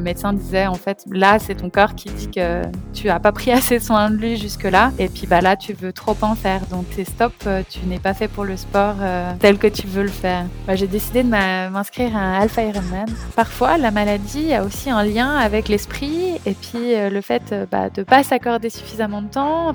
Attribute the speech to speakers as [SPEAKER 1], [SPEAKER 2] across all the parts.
[SPEAKER 1] le médecin disait en fait là c'est ton corps qui dit que tu as pas pris assez soin de lui jusque là et puis bah là tu veux trop en faire donc stop, euh, tu n'es pas fait pour le sport euh, tel que tu veux le faire. Bah, j'ai décidé de m'inscrire à un Alpha Ironman. Parfois la maladie a aussi un lien avec l'esprit et puis le fait bah, de pas s'accorder suffisamment de temps.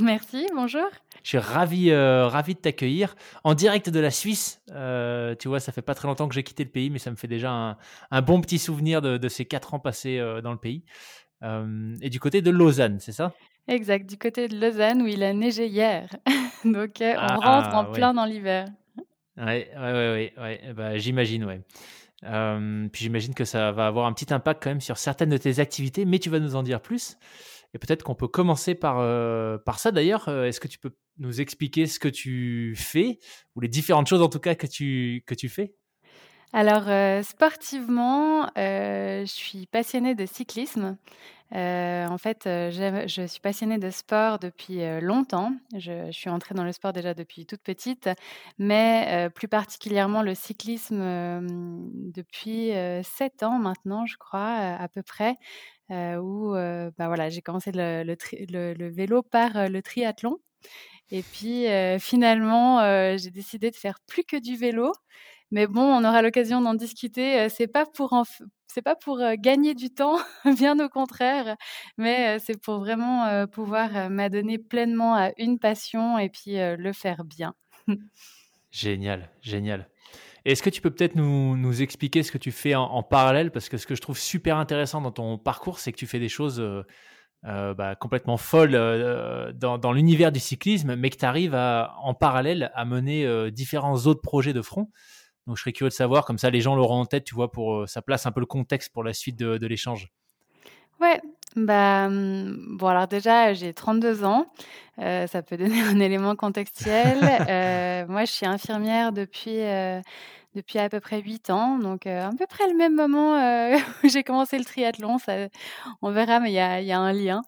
[SPEAKER 1] Merci, bonjour.
[SPEAKER 2] Je suis ravi, euh, ravi de t'accueillir en direct de la Suisse. Euh, tu vois, ça fait pas très longtemps que j'ai quitté le pays, mais ça me fait déjà un, bon petit souvenir de, ces quatre ans passés euh, dans le pays. et du côté de Lausanne, c'est ça?
[SPEAKER 1] Exact, du côté de Lausanne où il a neigé hier. Donc on ah, rentre en plein dans l'hiver.
[SPEAKER 2] Ouais, ouais, ouais, ouais, eh ben, j'imagine, ouais. puis j'imagine que ça va avoir un petit impact quand même sur certaines de tes activités, mais tu vas nous en dire plus. Et peut-être qu'on peut commencer par, euh, par ça d'ailleurs. Euh, est-ce que tu peux nous expliquer ce que tu fais, ou les différentes choses en tout cas que tu, que tu fais?
[SPEAKER 1] Alors, euh, sportivement, je suis passionnée de cyclisme. en fait, je suis passionnée de sport depuis longtemps. Je, suis entrée dans le sport déjà depuis toute petite, mais plus particulièrement le cyclisme depuis 7 ans maintenant, je crois, à peu près où bah, voilà, j'ai commencé le, le, vélo par le triathlon. Et puis finalement, j'ai décidé de faire plus que du vélo. Mais bon, on aura l'occasion d'en discuter. C'est pas pour c'est pas pour gagner du temps, bien au contraire, mais c'est pour vraiment pouvoir m'adonner pleinement à une passion et puis le faire bien.
[SPEAKER 2] génial, génial. Est-ce que tu peux peut-être nous, nous, expliquer ce que tu fais en, parallèle? Parce que ce que je trouve super intéressant dans ton parcours, c'est que tu fais des choses euh, euh, bah, complètement folles euh, dans, dans l'univers du cyclisme, mais que tu arrives à, en parallèle à mener différents autres projets de front. Donc je serais curieux de savoir, comme ça les gens l'auront en tête, tu vois, pour ça place un peu le contexte pour la suite de, de l'échange.
[SPEAKER 1] Ouais, bah, mmh, bon alors déjà j'ai 32 ans, ça peut donner un élément contextuel. moi je suis infirmière depuis, depuis à peu près 8 ans, donc à peu près le même moment, où j'ai commencé le triathlon, ça on verra mais il y a y a un lien.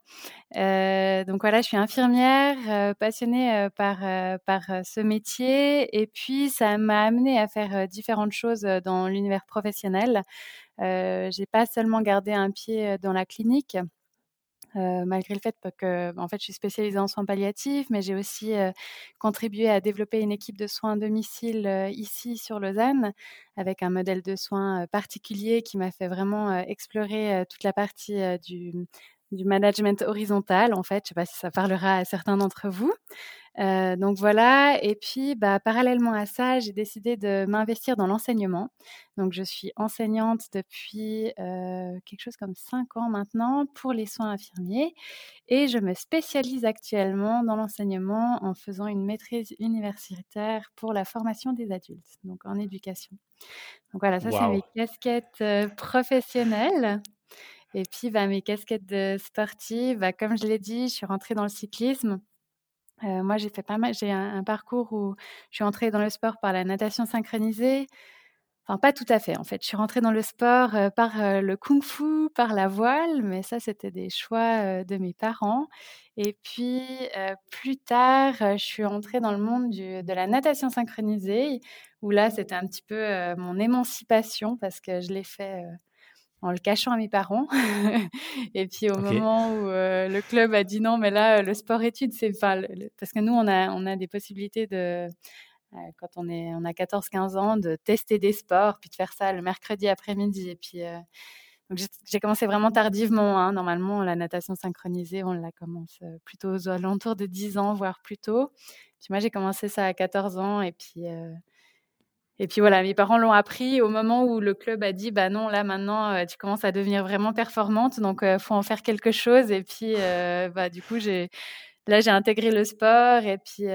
[SPEAKER 1] donc voilà, je suis infirmière, passionnée, par, par, ce métier et puis ça m'a amenée à faire, différentes choses, dans l'univers professionnel. Euh, j'ai pas seulement gardé un pied dans la clinique. malgré le fait que en fait, je suis spécialisée en soins palliatifs, mais j'ai aussi contribué à développer une équipe de soins à domicile ici sur Lausanne, avec un modèle de soins particulier qui m'a fait vraiment explorer toute la partie du, du management horizontal, en fait. Je ne sais pas si ça parlera à certains d'entre vous. Euh, donc voilà, et puis bah, parallèlement à ça, j'ai décidé de m'investir dans l'enseignement. Donc je suis enseignante depuis euh, quelque chose comme cinq ans maintenant pour les soins infirmiers et je me spécialise actuellement dans l'enseignement en faisant une maîtrise universitaire pour la formation des adultes, donc en éducation. Donc voilà, ça c'est mes casquettes euh, professionnelles. Et puis, bah, mes casquettes de sportive, bah, comme je l'ai dit, je suis rentrée dans le cyclisme. Euh, moi, j'ai fait pas mal. J'ai un, parcours où je suis entrée dans le sport par la natation synchronisée. Enfin, pas tout à fait, en fait. Je suis rentrée dans le sport euh, par euh, le kung-fu, par la voile, mais ça, c'était des choix de mes parents. Et puis, plus tard, je suis entrée dans le monde de la natation synchronisée, où là, c'était un petit peu mon émancipation parce que je l'ai fait en le cachant à mes parents. et puis au moment où le club a dit non, mais là, le sport-études, c'est enfin, parce que nous, on a, on a des possibilités de quand on, est, on a 14-15 ans, de tester des sports, puis de faire ça le mercredi après-midi. Et puis, donc j'ai commencé vraiment tardivement. Hein. Normalement, la natation synchronisée, on la commence plutôt aux alentours de 10 ans, voire plus tôt. Puis moi, j'ai commencé ça à 14 ans. Et puis, et puis voilà, mes parents l'ont appris au moment où le club a dit bah non, là maintenant, tu commences à devenir vraiment performante, donc il faut en faire quelque chose. Et puis, bah, du coup, j'ai là, j'ai intégré le sport et puis,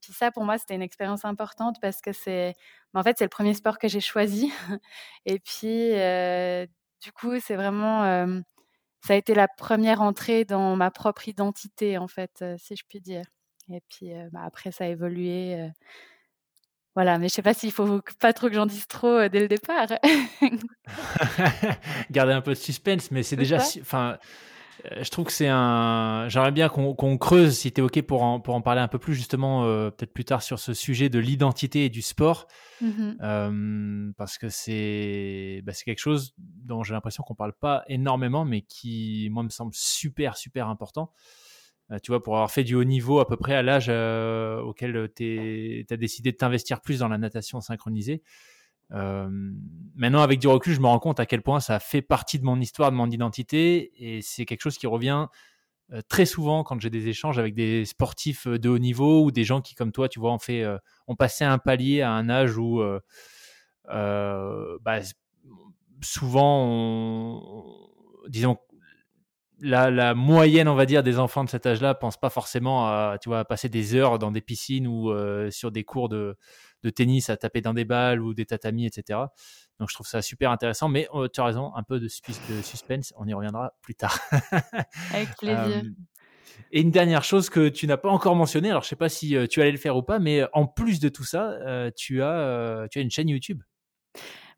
[SPEAKER 1] puis ça, pour moi, c'était une expérience importante parce que c'est, bah, en fait, c'est le premier sport que j'ai choisi. et puis, du coup, c'est vraiment, ça a été la première entrée dans ma propre identité, en fait, si je puis dire. Et puis, bah, après, ça a évolué. Voilà, mais je sais pas s'il faut pas trop que j'en dise trop dès le départ.
[SPEAKER 2] Garder un peu de suspense, mais c'est déjà, enfin, euh, je trouve que c'est un. J'aimerais bien qu'on creuse, si tu es OK, pour en, pour en parler un peu plus, justement, euh, peut-être plus tard, sur ce sujet de l'identité et du sport. Mmh euh, parce que c'est bah, quelque chose dont j'ai l'impression qu'on parle pas énormément, mais qui, moi, me semble super, super important. Tu vois, pour avoir fait du haut niveau à peu près à l'âge auquel tu as décidé de t'investir plus dans la natation synchronisée. Euh, maintenant, avec du recul, je me rends compte à quel point ça fait partie de mon histoire, de mon identité, et c'est quelque chose qui revient euh, très souvent quand j'ai des échanges avec des sportifs euh, de haut niveau ou des gens qui, comme toi, tu vois, ont fait, ont passé un palier à un âge où, bah, souvent, disons, la, la, moyenne, on va dire, des enfants de cet âge-là pense pas forcément à, tu vois, passer des heures dans des piscines ou sur des cours de, de tennis à taper dans des balles ou des tatamis, etc. Donc je trouve ça super intéressant, mais euh, tu as raison, un peu de, suspense, on y reviendra plus tard.
[SPEAKER 1] Avec plaisir. Euh,
[SPEAKER 2] et une dernière chose que tu n'as pas encore mentionné, alors je sais pas si euh, tu allais le faire ou pas, mais en plus de tout ça, tu, as, tu as une chaîne YouTube.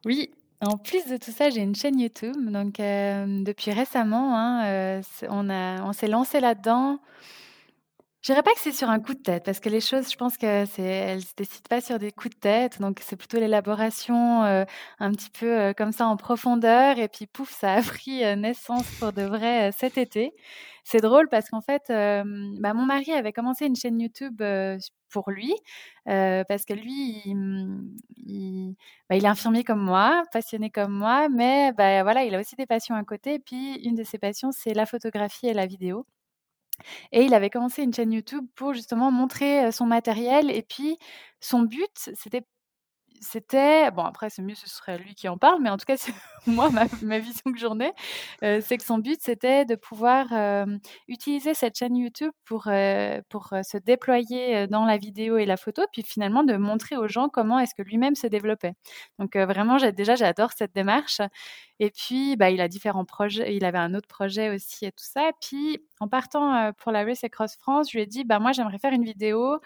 [SPEAKER 1] Oui, en plus de tout ça, j'ai une chaîne YouTube. Donc depuis récemment, hein, on, on s'est lancé là-dedans. Je dirais pas que c'est sur un coup de tête, parce que les choses, je pense que c'est, elles se décident pas sur des coups de tête, donc c'est plutôt l'élaboration euh, un petit peu euh, comme ça en profondeur, et puis pouf, ça a pris euh, naissance pour de vrai cet été. C'est drôle parce qu'en fait, bah, mon mari avait commencé une chaîne YouTube pour lui, parce que lui, il, bah, il, est infirmier comme moi, passionné comme moi, mais bah, voilà, il a aussi des passions à côté. Et puis, une de ses passions, c'est la photographie et la vidéo. Et il avait commencé une chaîne YouTube pour justement montrer son matériel. Et puis, son but, c'était bon après c'est mieux ce serait lui qui en parle mais en tout cas moi ma, vision que j'en ai c'est que son but c'était de pouvoir utiliser cette chaîne YouTube pour pour se déployer dans la vidéo et la photo puis finalement de montrer aux gens comment est-ce que lui-même se développait donc vraiment déjà j'adore cette démarche et puis bah, il a différents projets il avait un autre projet aussi et tout ça puis en partant pour la Race Across France je lui ai dit bah moi j'aimerais faire une vidéo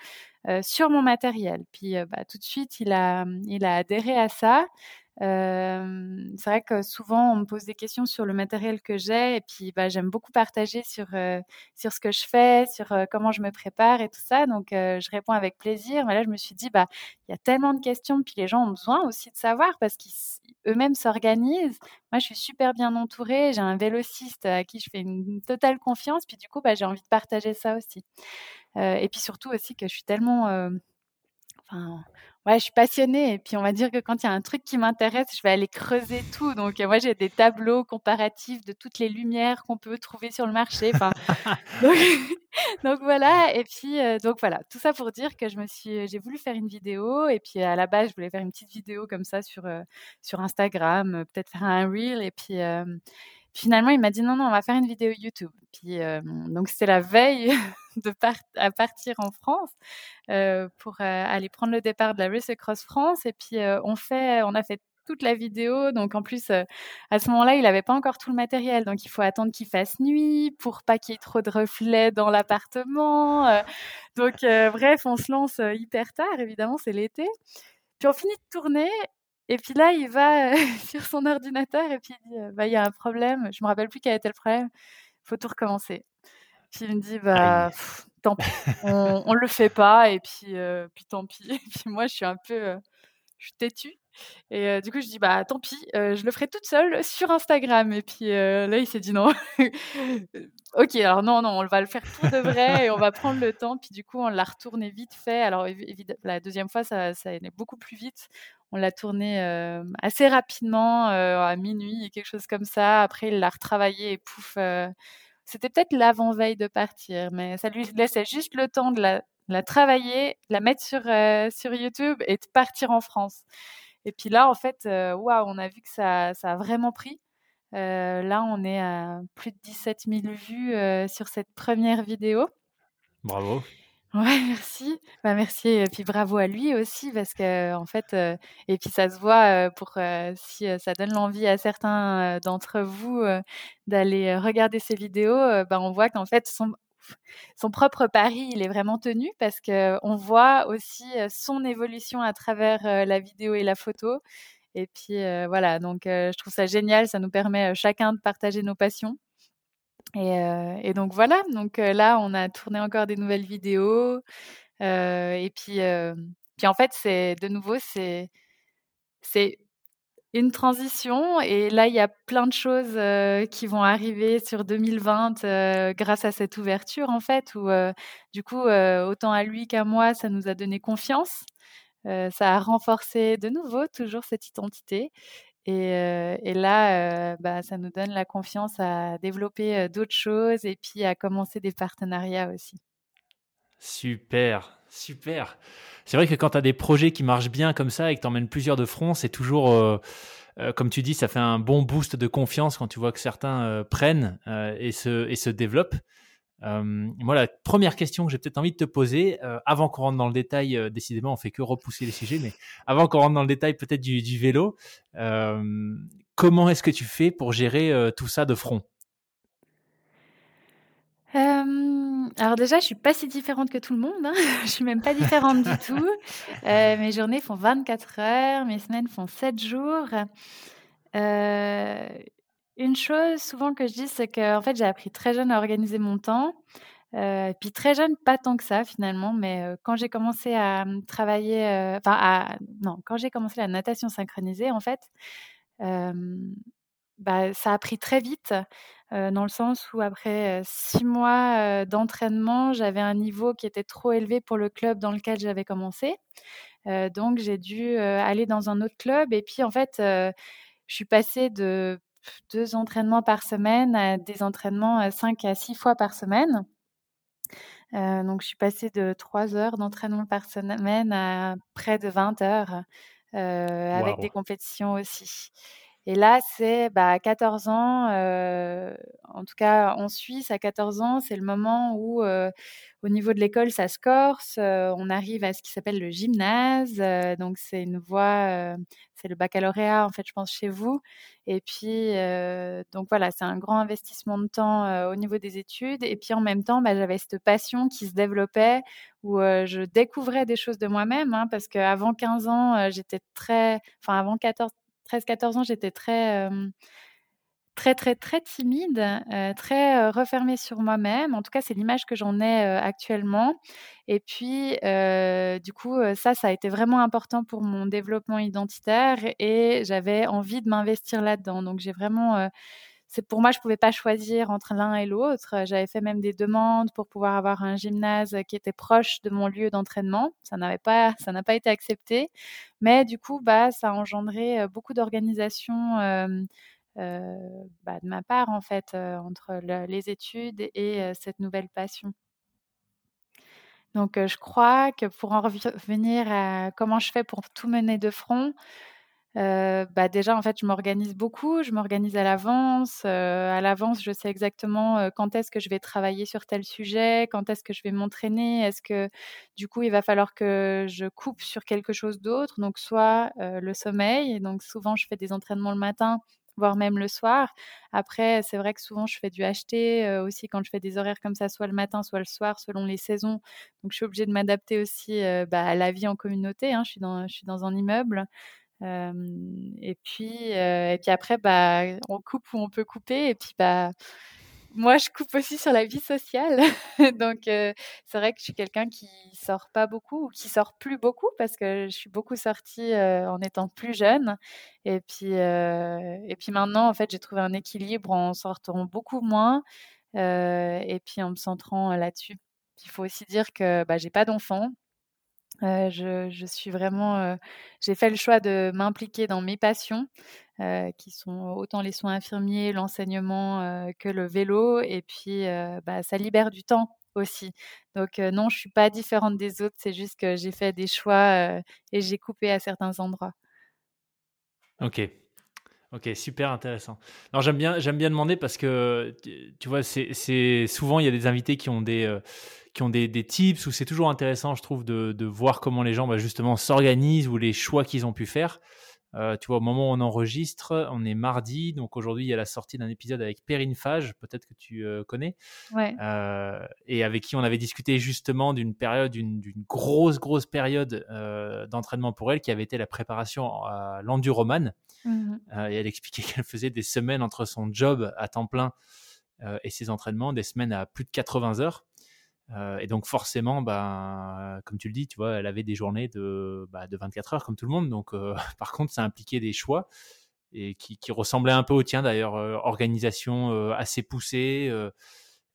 [SPEAKER 1] sur mon matériel. Puis bah, tout de suite, il a, il a adhéré à ça. C'est vrai que souvent on me pose des questions sur le matériel que j'ai et puis bah, j'aime beaucoup partager sur, sur ce que je fais, sur comment je me prépare et tout ça. Donc je réponds avec plaisir. Mais là je me suis dit bah il y a tellement de questions puis les gens ont besoin aussi de savoir parce qu'eux-mêmes s'organisent. Moi je suis super bien entourée. J'ai un vélociste à qui je fais une totale confiance. Puis du coup bah, j'ai envie de partager ça aussi. Et puis surtout aussi que je suis tellement enfin ouais, je suis passionnée. Et puis on va dire que quand il y a un truc qui m'intéresse, je vais aller creuser tout. Donc moi j'ai des tableaux comparatifs de toutes les lumières qu'on peut trouver sur le marché. Enfin, donc, voilà. Et puis euh, donc voilà, tout ça pour dire que je me suis j'ai voulu faire une vidéo. Et puis à la base, je voulais faire une petite vidéo comme ça sur sur Instagram, peut-être faire un reel. Et puis finalement, il m'a dit non, non, on va faire une vidéo YouTube. Puis, donc, c'était la veille de à partir en France pour aller prendre le départ de la Race Across France. Et puis, on, fait, on a fait toute la vidéo. Donc, en plus, à ce moment-là, il n'avait pas encore tout le matériel. Donc, il faut attendre qu'il fasse nuit pour pas qu'il y ait trop de reflets dans l'appartement. donc, bref, on se lance hyper tard. Évidemment, c'est l'été. Puis, on finit de tourner et puis là, il va sur son ordinateur et puis il dit bah, il y a un problème. Je me rappelle plus quel était le problème. Il faut tout recommencer. Puis il me dit bah tant pis, on, on le fait pas et puis puis tant pis. Et puis moi, je suis un peu je suis têtue. Et du coup, je dis: «Bah, tant pis, je le ferai toute seule sur Instagram» et puis, là, il s'est dit: «Non». OK, alors non, non, on va le faire pour de vrai et on va prendre le temps. Puis du coup, on l'a retourné vite fait. Alors la deuxième fois, ça ça allait beaucoup plus vite. On l'a tourné, assez rapidement, à minuit, quelque chose comme ça. Après, il l'a retravaillé et pouf, c'était peut-être l'avant-veille de partir, mais ça lui laissait juste le temps de la travailler, la mettre sur, sur YouTube et de partir en France. Et puis là, en fait, waouh, on a vu que ça ça a vraiment pris. là, on est à plus de 17 000 vues, sur cette première vidéo.
[SPEAKER 2] Bravo.
[SPEAKER 1] Ouais, merci. Bah, merci et puis bravo à lui aussi parce qu'en fait, et puis ça se voit, pour, si, ça donne l'envie à certains, d'entre vous, d'aller, regarder ces vidéos, bah, on voit qu'en fait son son propre pari, il est vraiment tenu parce qu'on voit aussi, son évolution à travers, la vidéo et la photo et puis, voilà donc je trouve ça génial, ça nous permet, chacun de partager nos passions. Et, donc voilà, donc là, on a tourné encore des nouvelles vidéos. et puis, puis en fait, c'est de nouveau, c'est c'est une transition. Et là, il y a plein de choses qui vont arriver sur 2020 grâce à cette ouverture, en fait, où du coup, autant à lui qu'à moi, ça nous a donné confiance. ça a renforcé de nouveau toujours cette identité. Et, là, bah, ça nous donne la confiance à développer d'autres choses et puis à commencer des partenariats aussi.
[SPEAKER 2] Super, super. C'est vrai que quand tu as des projets qui marchent bien comme ça et que tu emmènes plusieurs de front, c'est toujours, comme tu dis, ça fait un bon boost de confiance quand tu vois que certains prennent et, se, et se développent. Euh, moi, la première question que j'ai peut-être envie de te poser, euh, avant qu'on rentre dans le détail, euh, décidément, on fait que repousser les sujets, mais avant qu'on rentre dans le détail peut-être du, vélo, comment est-ce que tu fais pour gérer tout ça de front?
[SPEAKER 1] Alors déjà, je suis pas si différente que tout le monde. Hein. je suis même pas différente du tout. mes journées font 24 heures, mes semaines font 7 jours. Une chose souvent que je dis, c'est qu'en fait, j'ai appris très jeune à organiser mon temps. Euh, puis très jeune, pas tant que ça finalement, mais quand j'ai commencé à travailler, enfin, non, quand j'ai commencé la natation synchronisée, en fait, bah, ça a pris très vite, dans le sens où après six mois d'entraînement, j'avais un niveau qui était trop élevé pour le club dans lequel j'avais commencé. donc j'ai dû aller dans un autre club et puis en fait, je suis passée de deux entraînements par semaine à des entraînements cinq à six fois par semaine. Euh, donc, je suis passée de trois heures d'entraînement par semaine à près de 20 heures, euh, avec des compétitions aussi. Et là, c'est bah, à 14 ans, en tout cas en Suisse, à 14 ans, c'est le moment où, au niveau de l'école, ça se corse. On arrive à ce qui s'appelle le gymnase. donc, c'est une voie, c'est le baccalauréat, en fait, je pense, chez vous. Et puis, donc voilà, c'est un grand investissement de temps au niveau des études. Et puis, en même temps, bah, j'avais cette passion qui se développait où je découvrais des choses de moi-même, hein, parce qu'avant 15 ans, j'étais très, enfin, avant 14, 13-14 ans, j'étais très, très, très, très timide, très refermée sur moi-même. En tout cas, c'est l'image que j'en ai actuellement. Et puis, du coup, ça, ça a été vraiment important pour mon développement identitaire et j'avais envie de m'investir là-dedans. Donc, j'ai vraiment c'est pour moi, je pouvais pas choisir entre l'un et l'autre. J'avais fait même des demandes pour pouvoir avoir un gymnase qui était proche de mon lieu d'entraînement. Ça n'avait pas, ça n'a pas été accepté. Mais du coup, bah, ça a engendré beaucoup d'organisation euh, bah, de ma part en fait entre les études et cette nouvelle passion. Donc, je crois que pour en revenir à comment je fais pour tout mener de front, bah, déjà, en fait, je m'organise beaucoup, je m'organise à l'avance. à l'avance, je sais exactement quand est-ce que je vais travailler sur tel sujet, quand est-ce que je vais m'entraîner. Est-ce que, du coup, il va falloir que je coupe sur quelque chose d'autre Donc, soit le sommeil. Donc, souvent, je fais des entraînements le matin, voire même le soir. Après, c'est vrai que souvent, je fais du HT aussi quand je fais des horaires comme ça, soit le matin, soit le soir, selon les saisons. Donc, je suis obligée de m'adapter aussi bah, à la vie en communauté. Hein. Je suis dans un immeuble et puis et puis après, bah, on coupe où on peut couper et puis, bah, moi, je coupe aussi sur la vie sociale. Donc, c'est vrai que je suis quelqu'un qui sort pas beaucoup ou qui sort plus beaucoup parce que je suis beaucoup sortie en étant plus jeune. Et puis, et puis maintenant, en fait, j'ai trouvé un équilibre en sortant beaucoup moins et puis en me centrant là-dessus. Il faut aussi dire que bah, j'ai pas d'enfant. Je, je, suis vraiment, j'ai fait le choix de m'impliquer dans mes passions, qui sont autant les soins infirmiers, l'enseignement que le vélo, et puis bah, ça libère du temps aussi. Donc non, je suis pas différente des autres, c'est juste que j'ai fait des choix et j'ai coupé à certains endroits.
[SPEAKER 2] Ok, Ok, super intéressant. Alors j'aime bien, j'aime bien demander parce que tu vois, c'est souvent il y a des invités qui ont des euh, qui ont des, des, tips ou c'est toujours intéressant, je trouve, de, de voir comment les gens bah, justement s'organisent ou les choix qu'ils ont pu faire. Euh, tu vois, au moment où on enregistre, on est mardi, donc aujourd'hui il y a la sortie d'un épisode avec Perrine Fage, peut-être que tu euh, connais,
[SPEAKER 1] ouais.
[SPEAKER 2] euh, et avec qui on avait discuté justement d'une période, d'une grosse grosse période d'entraînement pour elle, qui avait été la préparation à l'enduroman. Mmh et elle expliquait qu'elle faisait des semaines entre son job à temps plein et ses entraînements, des semaines à plus de 80 heures. Euh, et donc forcément, ben, comme tu le dis, tu vois, elle avait des journées de, bah, de 24 heures comme tout le monde. Donc euh, par contre, ça impliquait des choix et qui, ressemblaient un peu au tien d'ailleurs, euh, organisation assez poussée,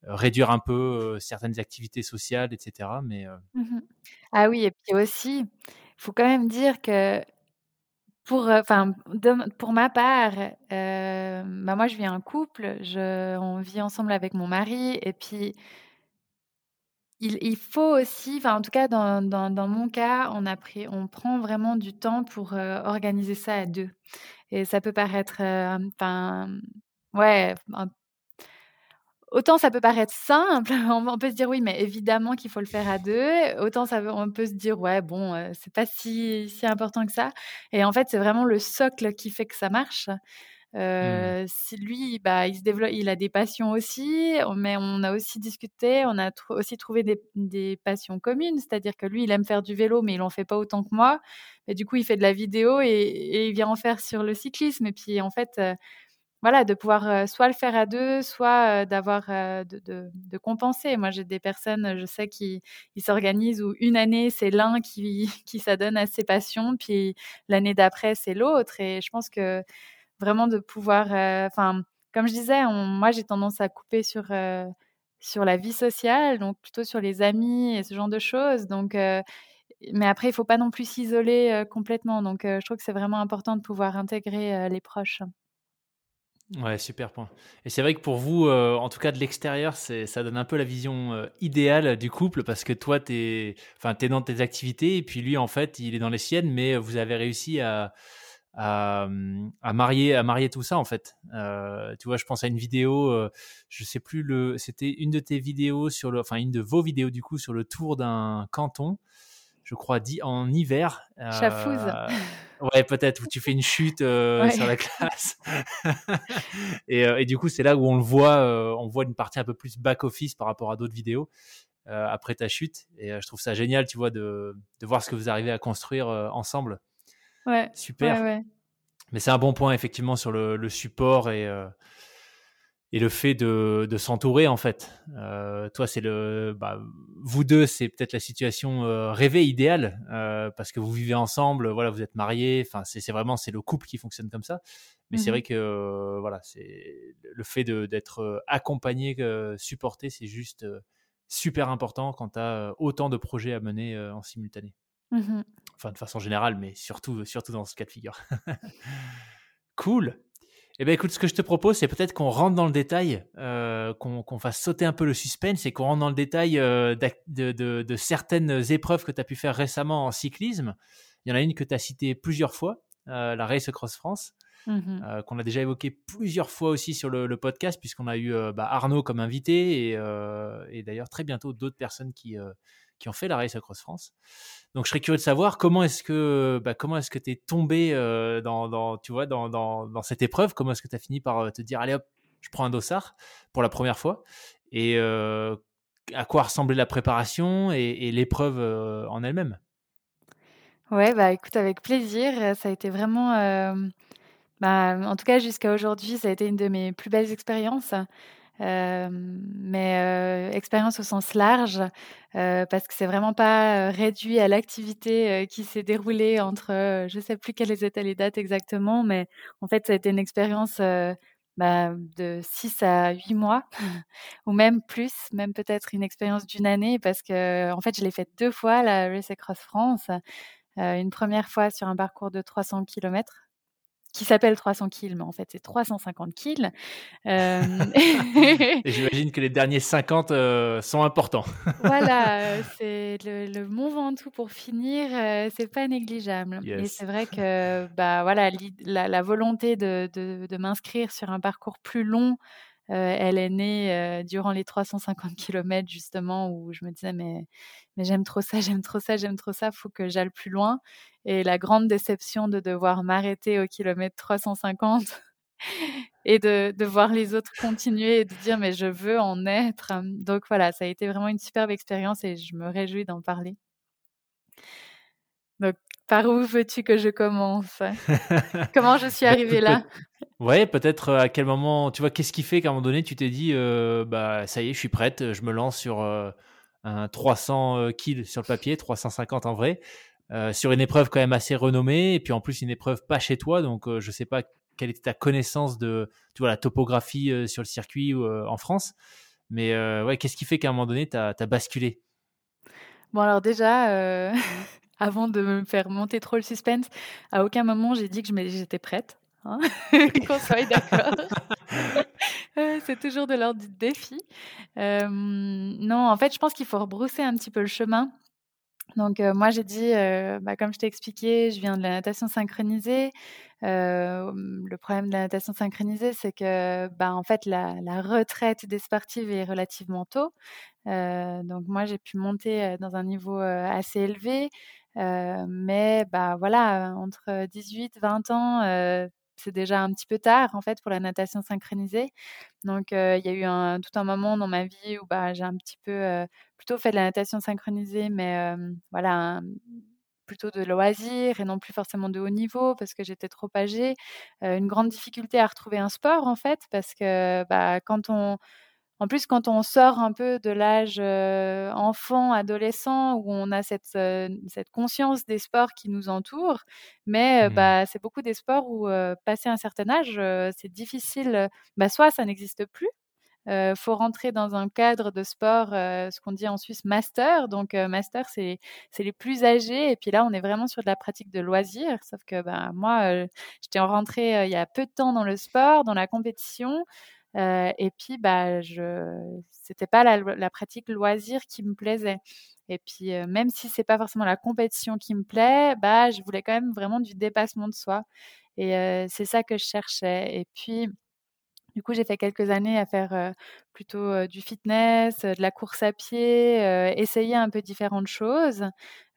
[SPEAKER 2] réduire un peu certaines activités sociales, etc. Mais
[SPEAKER 1] mmh ah oui, et puis aussi, il faut quand même dire que pour, enfin, pour ma part, bah moi je vis un couple, je, on vit ensemble avec mon mari, et puis il, faut aussi, en tout cas dans, mon cas, on, on prend vraiment du temps pour organiser ça à deux. Et ça peut paraître, enfin, ouais, autant ça peut paraître simple, on, peut se dire oui, mais évidemment qu'il faut le faire à deux. Autant ça, on peut se dire ouais, bon, c'est pas si, si important que ça. Et en fait, c'est vraiment le socle qui fait que ça marche. Mmh. Lui, bah, il se développe, il a des passions aussi, mais on a aussi discuté, on a aussi trouvé des, passions communes, c'est-à-dire que lui, il aime faire du vélo, mais il en fait pas autant que moi. Et du coup, il fait de la vidéo et, il vient en faire sur le cyclisme. Et puis, en fait, voilà, de pouvoir soit le faire à deux, soit d'avoir de, compenser. Moi, j'ai des personnes, je sais, qui s'organisent où une année, c'est l'un qui, qui s'adonne à ses passions, puis l'année d'après, c'est l'autre. Et je pense que vraiment de pouvoir, euh, enfin, comme je disais, moi j'ai tendance à couper sur euh, sur la vie sociale, donc plutôt sur les amis et ce genre de choses. Donc, euh, mais après, il faut pas non plus s'isoler complètement. Donc, je trouve que c'est vraiment important de pouvoir intégrer les proches.
[SPEAKER 2] Ouais, super point. Et c'est vrai que pour vous, en tout cas de l'extérieur, ça donne un peu la vision idéale du couple parce que toi, tu es, es dans tes activités et puis lui, en fait, il est dans les siennes, mais vous avez réussi à, à, à, marier à marier tout ça en fait. Euh, tu vois, je pense à une vidéo, euh, je sais plus le, c'était une de tes vidéos sur le, enfin une de vos vidéos du coup sur le tour d'un canton, je crois dit en hiver.
[SPEAKER 1] Euh,
[SPEAKER 2] ouais, peut-être où tu fais une chute euh, sur la classe. et, euh, et, du coup, c'est là où on le voit, euh, on voit une partie un peu plus back office par rapport à d'autres vidéos. après ta chute et je trouve ça génial tu vois de, de voir ce que vous arrivez à construire ensemble
[SPEAKER 1] Ouais.
[SPEAKER 2] Super. Mais c'est un bon point, effectivement, sur le, support et, euh, et le fait de, de s'entourer, en fait. Euh, toi, c'est le. Bah, vous deux, c'est peut-être la situation euh, rêvée, idéale, parce que vous vivez ensemble, voilà, vous êtes mariés. Enfin, c'est vraiment c'est le couple qui fonctionne comme ça. Mais c'est mmh vrai que voilà, c'est le fait d'être accompagné, supporté, c'est juste super important quand tu as autant de projets à mener en simultané. Mmh enfin, de façon générale, mais surtout, surtout dans ce cas de figure. cool. Eh bien, écoute, ce que je te propose, c'est peut-être qu'on rentre dans le détail, euh, qu'on fasse sauter un peu le suspense et qu'on rentre dans le détail euh, de, de, certaines épreuves que tu as pu faire récemment en cyclisme. Il y en a une que tu as citée plusieurs fois, euh, la Race Cross France, mmh qu'on a déjà évoqué plusieurs fois aussi sur le, podcast, puisqu'on a eu bah, Arnaud comme invité et, et d'ailleurs très bientôt d'autres personnes qui, qui ont fait la Race Cross France. Donc, je serais curieux de savoir comment est-ce que bah, comment est-ce que tu es tombé euh, dans, tu vois, dans, dans cette épreuve? Comment est-ce que tu as fini par euh, te dire allez hop, je prends un dossard pour la première fois? Et euh, à quoi ressemblait la préparation et, l'épreuve en elle-même?
[SPEAKER 1] Ouais, bah écoute, avec plaisir. Ça a été vraiment, bah, en tout cas jusqu'à aujourd'hui, ça a été une de mes plus belles expériences. Mais expérience au sens large, parce que c'est vraiment pas réduit à l'activité qui s'est déroulée entre, je sais plus quelles étaient les dates exactement, mais en fait, ça a été une expérience bah, de 6 à 8 mois ou même plus, même peut-être une expérience d'une année parce que en fait, je l'ai faite deux fois la Race Across France. une première fois sur un parcours de 300 km qui s'appelle 300 kills, mais en fait c'est 350 kills.
[SPEAKER 2] Euh... Et j'imagine que les derniers 50 euh, sont importants.
[SPEAKER 1] voilà, euh, c'est le, le, Mont Ventoux pour finir, euh, c'est pas négligeable. Et c'est vrai que bah voilà, la, la volonté de, de, de m'inscrire sur un parcours plus long euh, elle est née euh, durant les 350 km justement où je me disais mais, mais j'aime trop ça, j'aime trop ça, j'aime trop ça, faut que j'aille plus loin. Et la grande déception de devoir m'arrêter au kilomètre 350 et de, de, voir les autres continuer et de dire mais je veux en être. Donc voilà, ça a été vraiment une superbe expérience et je me réjouis d'en parler. Par où veux-tu que je commence? Comment je suis arrivée là?
[SPEAKER 2] Ouais, peut-être euh, à quel moment, tu vois, qu'est-ce qui fait qu'à un moment donné, tu t'es dit, euh, bah ça y est, je suis prête, je me lance sur euh, un 300 kills sur le papier, 350 en vrai, sur une épreuve quand même assez renommée, et puis en plus une épreuve pas chez toi, donc je sais pas quelle était ta connaissance de, tu vois, la topographie sur le circuit en France, mais ouais, qu'est-ce qui fait qu'à un moment donné, tu as, basculé?
[SPEAKER 1] Bon alors déjà, avant de me faire monter trop le suspense, à aucun moment j'ai dit que j'étais prête. Hein Qu'on soit d'accord. c'est toujours de l'ordre du défi. non, en fait, je pense qu'il faut rebrousser un petit peu le chemin. Donc moi j'ai dit, bah, comme je t'ai expliqué, je viens de la natation synchronisée. le problème de la natation synchronisée, c'est que bah, en fait la, retraite des sportives est relativement tôt. donc moi j'ai pu monter dans un niveau assez élevé. mais bah voilà, entre 18 20 ans, c'est déjà un petit peu tard en fait pour la natation synchronisée. Donc il y a eu un, tout un moment dans ma vie où bah, j'ai un petit peu plutôt fait de la natation synchronisée, mais voilà, plutôt de loisirs et non plus forcément de haut niveau parce que j'étais trop âgée. une grande difficulté à retrouver un sport en fait parce que bah, quand on en plus, quand on sort un peu de l'âge enfant, adolescent, où on a cette, cette conscience des sports qui nous entourent, mais mmh. bah, c'est beaucoup des sports où, passé un certain âge, c'est difficile. Bah, soit ça n'existe plus, il faut rentrer dans un cadre de sport, ce qu'on dit en Suisse master. Donc master, c'est les plus âgés. Et puis là, on est vraiment sur de la pratique de loisirs. Sauf que bah, moi, j'étais rentrée il y a peu de temps dans le sport, dans la compétition et puis, bah, je, c'était pas la, pratique loisir qui me plaisait. Et puis, même si c'est pas forcément la compétition qui me plaît, bah, je voulais quand même vraiment du dépassement de soi. Et c'est ça que je cherchais. Et puis, du coup, j'ai fait quelques années à faire plutôt du fitness, de la course à pied, essayer un peu différentes choses.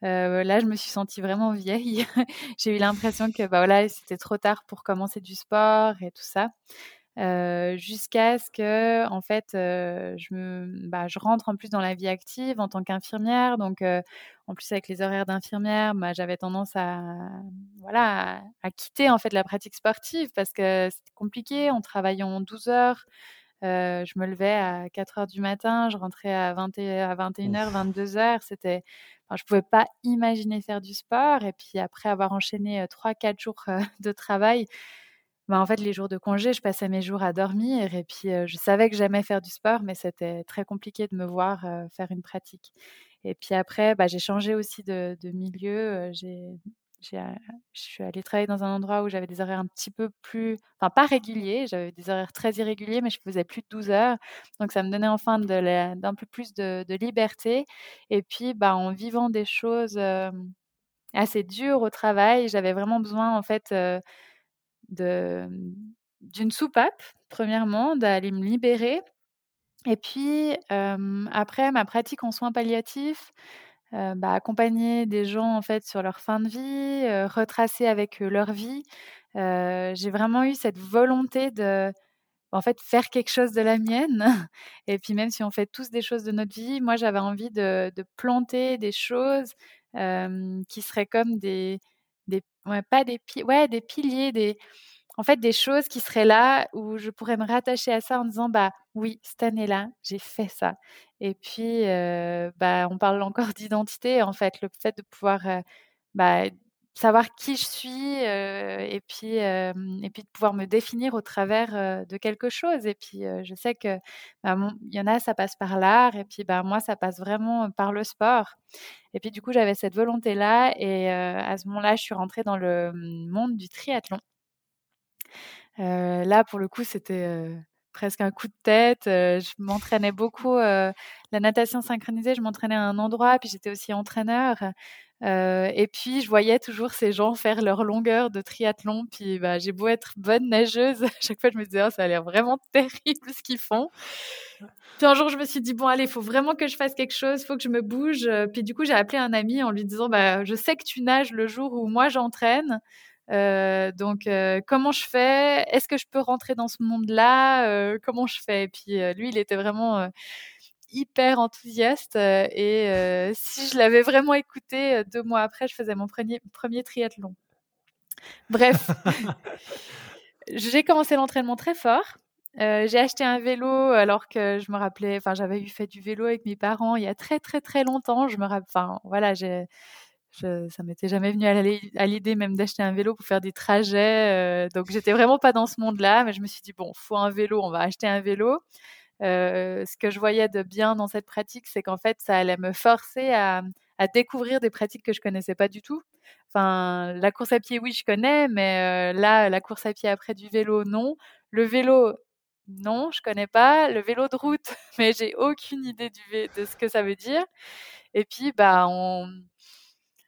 [SPEAKER 1] là, je me suis sentie vraiment vieille. j'ai eu l'impression que bah, voilà, c'était trop tard pour commencer du sport et tout ça jusqu'à ce que, en fait, je, me, bah, je rentre en plus dans la vie active en tant qu'infirmière. Donc, en plus, avec les horaires d'infirmière, bah, j'avais tendance à, voilà, à, quitter en fait la pratique sportive parce que c'était compliqué. On travaillait en 12 heures. je me levais à 4 heures du matin, je rentrais à, 20 à 21h, 22h. C'était, enfin, je pouvais pas imaginer faire du sport. Et puis après avoir enchaîné 3-4 jours de travail, bah, en fait, les jours de congé, je passais mes jours à dormir et puis je savais que j'aimais faire du sport, mais c'était très compliqué de me voir faire une pratique. Et puis après, bah, j'ai changé aussi de, milieu. J'ai, je suis allée travailler dans un endroit où j'avais des horaires un petit peu plus, enfin pas réguliers, j'avais des horaires très irréguliers, mais je faisais plus de 12 heures. Donc ça me donnait enfin d'un peu plus de, de, liberté. Et puis, bah, en vivant des choses assez dures au travail, j'avais vraiment besoin en fait d'une soupape, premièrement, d'aller me libérer. Et puis, après, ma pratique en soins palliatifs, bah, accompagner des gens en fait sur leur fin de vie, retracer avec eux leur vie. j'ai vraiment eu cette volonté de en fait faire quelque chose de la mienne. Et puis même si on fait tous des choses de notre vie, moi j'avais envie de, planter des choses qui seraient comme des, des ouais, pas des, ouais, des piliers, des, en fait, des choses qui seraient là où je pourrais me rattacher à ça en disant, bah oui, cette année-là, j'ai fait ça. Et puis, bah, on parle encore d'identité, en fait, le fait de pouvoir, bah, savoir qui je suis et puis et puis de pouvoir me définir au travers de quelque chose et puis je sais que bah, il y en a ça passe par l'art et puis bah moi ça passe vraiment par le sport et puis du coup j'avais cette volonté là et à ce moment-là je suis rentrée dans le mmh, monde du triathlon là pour le coup c'était presque un coup de tête. je m'entraînais beaucoup. la natation synchronisée, je m'entraînais à un endroit, puis j'étais aussi entraîneur. Euh, et puis, je voyais toujours ces gens faire leur longueur de triathlon. Puis, bah, j'ai beau être bonne nageuse, à chaque fois, je me disais, oh, ça a l'air vraiment terrible ce qu'ils font. Puis un jour, je me suis dit, bon, allez, il faut vraiment que je fasse quelque chose, il faut que je me bouge. Puis, du coup, j'ai appelé un ami en lui disant, bah, je sais que tu nages le jour où moi j'entraîne. Euh, donc, euh, comment je fais? Est-ce que je peux rentrer dans ce monde-là? Euh, Comment je fais? Et puis, lui, il était vraiment hyper enthousiaste et si je l'avais vraiment écouté, deux mois après, je faisais mon premier, triathlon. Bref, j'ai commencé l'entraînement très fort. j'ai acheté un vélo alors que je me rappelais, enfin j'avais eu fait du vélo avec mes parents il y a très très très longtemps. Je me rappelle, enfin voilà, ça m'était jamais venu à l'idée même d'acheter un vélo pour faire des trajets. donc j'étais vraiment pas dans ce monde-là, mais je me suis dit bon, faut un vélo, on va acheter un vélo ce que je voyais de bien dans cette pratique, c'est qu'en fait, ça allait me forcer à, découvrir des pratiques que je connaissais pas du tout. Enfin, la course à pied, oui, je connais, mais là, la course à pied après du vélo, non. Le vélo, non, je connais pas. Le vélo de route, mais j'ai aucune idée de ce que ça veut dire. Et puis, bah, on,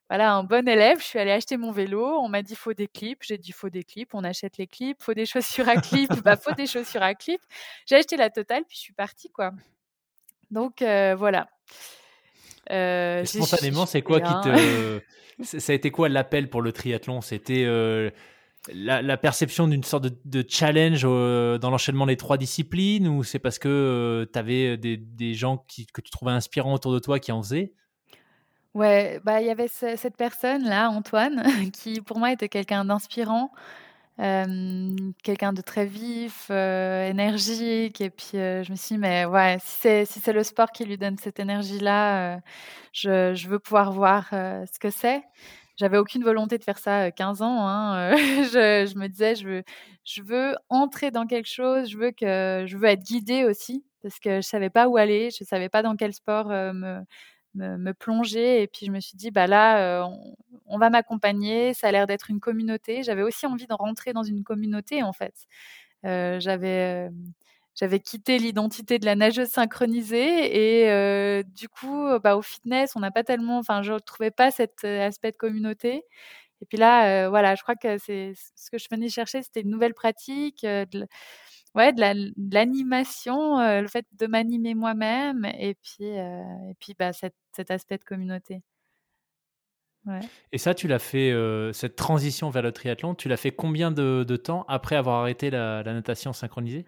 [SPEAKER 1] voilà, un bon élève, je suis allée acheter mon vélo, on m'a dit faut des clips, j'ai dit faut des clips, on achète les clips, faut des chaussures à clips, bah faut des chaussures à clips. J'ai acheté la totale puis je suis partie quoi. Donc euh, voilà.
[SPEAKER 2] Euh, spontanément, c'est quoi qui te ça a été quoi l'appel pour le triathlon? C'était euh, la, perception d'une sorte de, challenge dans l'enchaînement des trois disciplines ou c'est parce que tu avais des, des gens qui, que tu trouvais inspirants autour de toi qui en faisaient?
[SPEAKER 1] Ouais, bah, il y avait cette personne-là, Antoine, qui pour moi était quelqu'un d'inspirant, quelqu'un de très vif, énergique et puis, je me suis dit: «Mais ouais, si c'est le sport qui lui donne cette énergie-là, je je veux pouvoir voir, ce que c'est». J'avais aucune volonté de faire ça, 15 ans, hein, je me disais: «Je veux entrer dans quelque chose, je veux je veux être guidée aussi» parce que je savais pas où aller, je savais pas dans quel sport, me me, plonger. Et puis je me suis dit, bah là, euh, on, va m'accompagner. Ça a l'air d'être une communauté. J'avais aussi envie de rentrer dans une communauté en fait. Euh, j'avais euh, j'avais quitté l'identité de la nageuse synchronisée et du coup, bah, au fitness, on n'a pas tellement, enfin, je ne trouvais pas cet aspect de communauté. Et puis là, voilà, je crois que c'est ce que je venais chercher, c'était une nouvelle pratique, ouais, de l'animation, euh, le fait de m'animer moi-même et puis, euh, et puis bah, cet, cet, aspect de communauté.
[SPEAKER 2] Ouais. Et ça, tu l'as fait, euh, cette transition vers le triathlon, tu l'as fait combien de, de, temps après avoir arrêté la, natation synchronisée?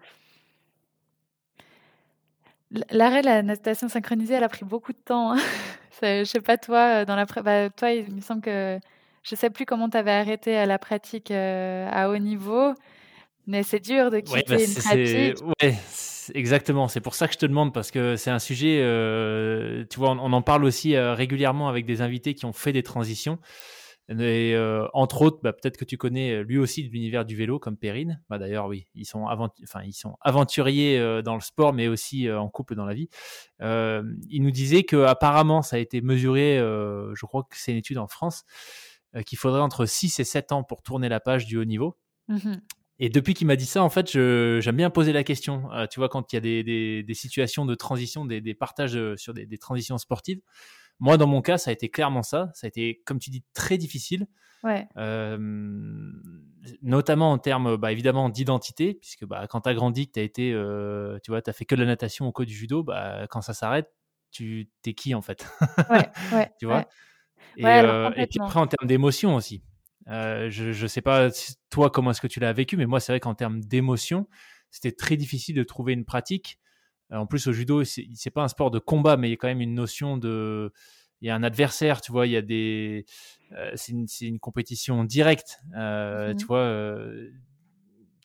[SPEAKER 1] L'arrêt de la natation synchronisée, elle a pris beaucoup de temps. Hein. je sais pas, toi, dans la, bah, toi, il me semble que je sais plus comment tu avais arrêté à la pratique à haut niveau. Mais c'est dur de quitter bah, une pratique.
[SPEAKER 2] Ouais, exactement. C'est pour ça que je te demande parce que c'est un sujet. Euh, tu vois, on, en parle aussi euh, régulièrement avec des invités qui ont fait des transitions. Et euh, entre autres, bah, peut-être que tu connais lui aussi de l'univers du vélo comme Perrine. Bah, D'ailleurs, oui, ils sont, enfin, ils sont aventuriers dans le sport, mais aussi en couple dans la vie. il nous disait que apparemment, ça a été mesuré. je crois que c'est une étude en France qu'il faudrait entre 6 et 7 ans pour tourner la page du haut niveau. Mmh et depuis qu'il m'a dit ça, en fait, j'aime bien poser la question. Euh, tu vois, quand il y a des, des, situations de transition, des, des partages euh, sur des, transitions sportives. Moi, dans mon cas, ça a été clairement ça. Ça a été, comme tu dis, très difficile.
[SPEAKER 1] Ouais.
[SPEAKER 2] Euh, notamment en termes, bah, évidemment, d'identité, puisque bah, quand tu as grandi, que tu as été, tu vois, tu as fait que de la natation ou que du judo, bah, quand ça s'arrête, tu t'es qui en fait?
[SPEAKER 1] Ouais, ouais,
[SPEAKER 2] Tu vois? et, et, puis après, en termes d'émotion aussi. Euh, je ne sais pas toi comment est-ce que tu l'as vécu, mais moi c'est vrai qu'en termes d'émotion, c'était très difficile de trouver une pratique. Euh, en plus au judo, c'est pas un sport de combat, mais il y a quand même une notion de, il y a un adversaire, tu vois, il y a des, euh, c'est une, une, compétition directe, mmh tu vois.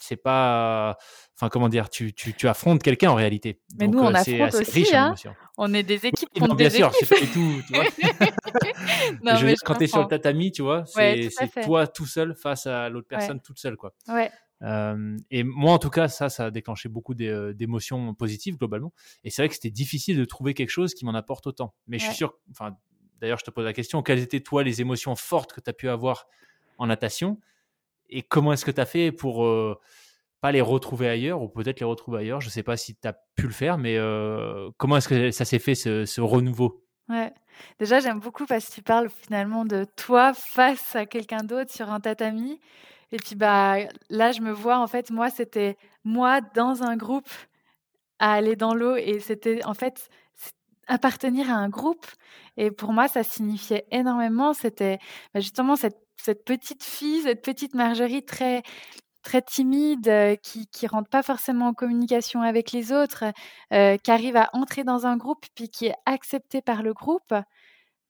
[SPEAKER 2] C'est pas, enfin comment dire, tu, tu, tu affrontes quelqu'un en réalité.
[SPEAKER 1] Mais nous, on affronte aussi. Hein. On est des équipes
[SPEAKER 2] contre
[SPEAKER 1] bien
[SPEAKER 2] sûr,
[SPEAKER 1] c'est
[SPEAKER 2] pas du tout. Tu vois non, je quand tu es sur le tatami, tu vois, c'est toi tout seul face à l'autre personne toute seule, quoi.
[SPEAKER 1] Ouais.
[SPEAKER 2] et moi, en tout cas, ça, ça a déclenché beaucoup d'émotions positives globalement. Et c'est vrai que c'était difficile de trouver quelque chose qui m'en apporte autant. Mais je suis sûr, enfin, d'ailleurs, je te pose la question, quelles étaient toi les émotions fortes que tu as pu avoir en natation? Et comment est-ce que tu as fait pour euh, pas les retrouver ailleurs ou peut-être les retrouver ailleurs? Je sais pas si tu as pu le faire, mais euh, comment est-ce que ça s'est fait ce, renouveau?
[SPEAKER 1] Ouais. Déjà, j'aime beaucoup parce que tu parles finalement de toi face à quelqu'un d'autre sur un tatami. Et puis bah là, je me vois en fait, moi, c'était moi dans un groupe à aller dans l'eau et c'était en fait appartenir à un groupe. Et pour moi, ça signifiait énormément. C'était bah, justement cette, cette, petite fille, cette petite Marjorie très très timide, euh, qui qui rentre pas forcément en communication avec les autres, euh, qui arrive à entrer dans un groupe puis qui est acceptée par le groupe.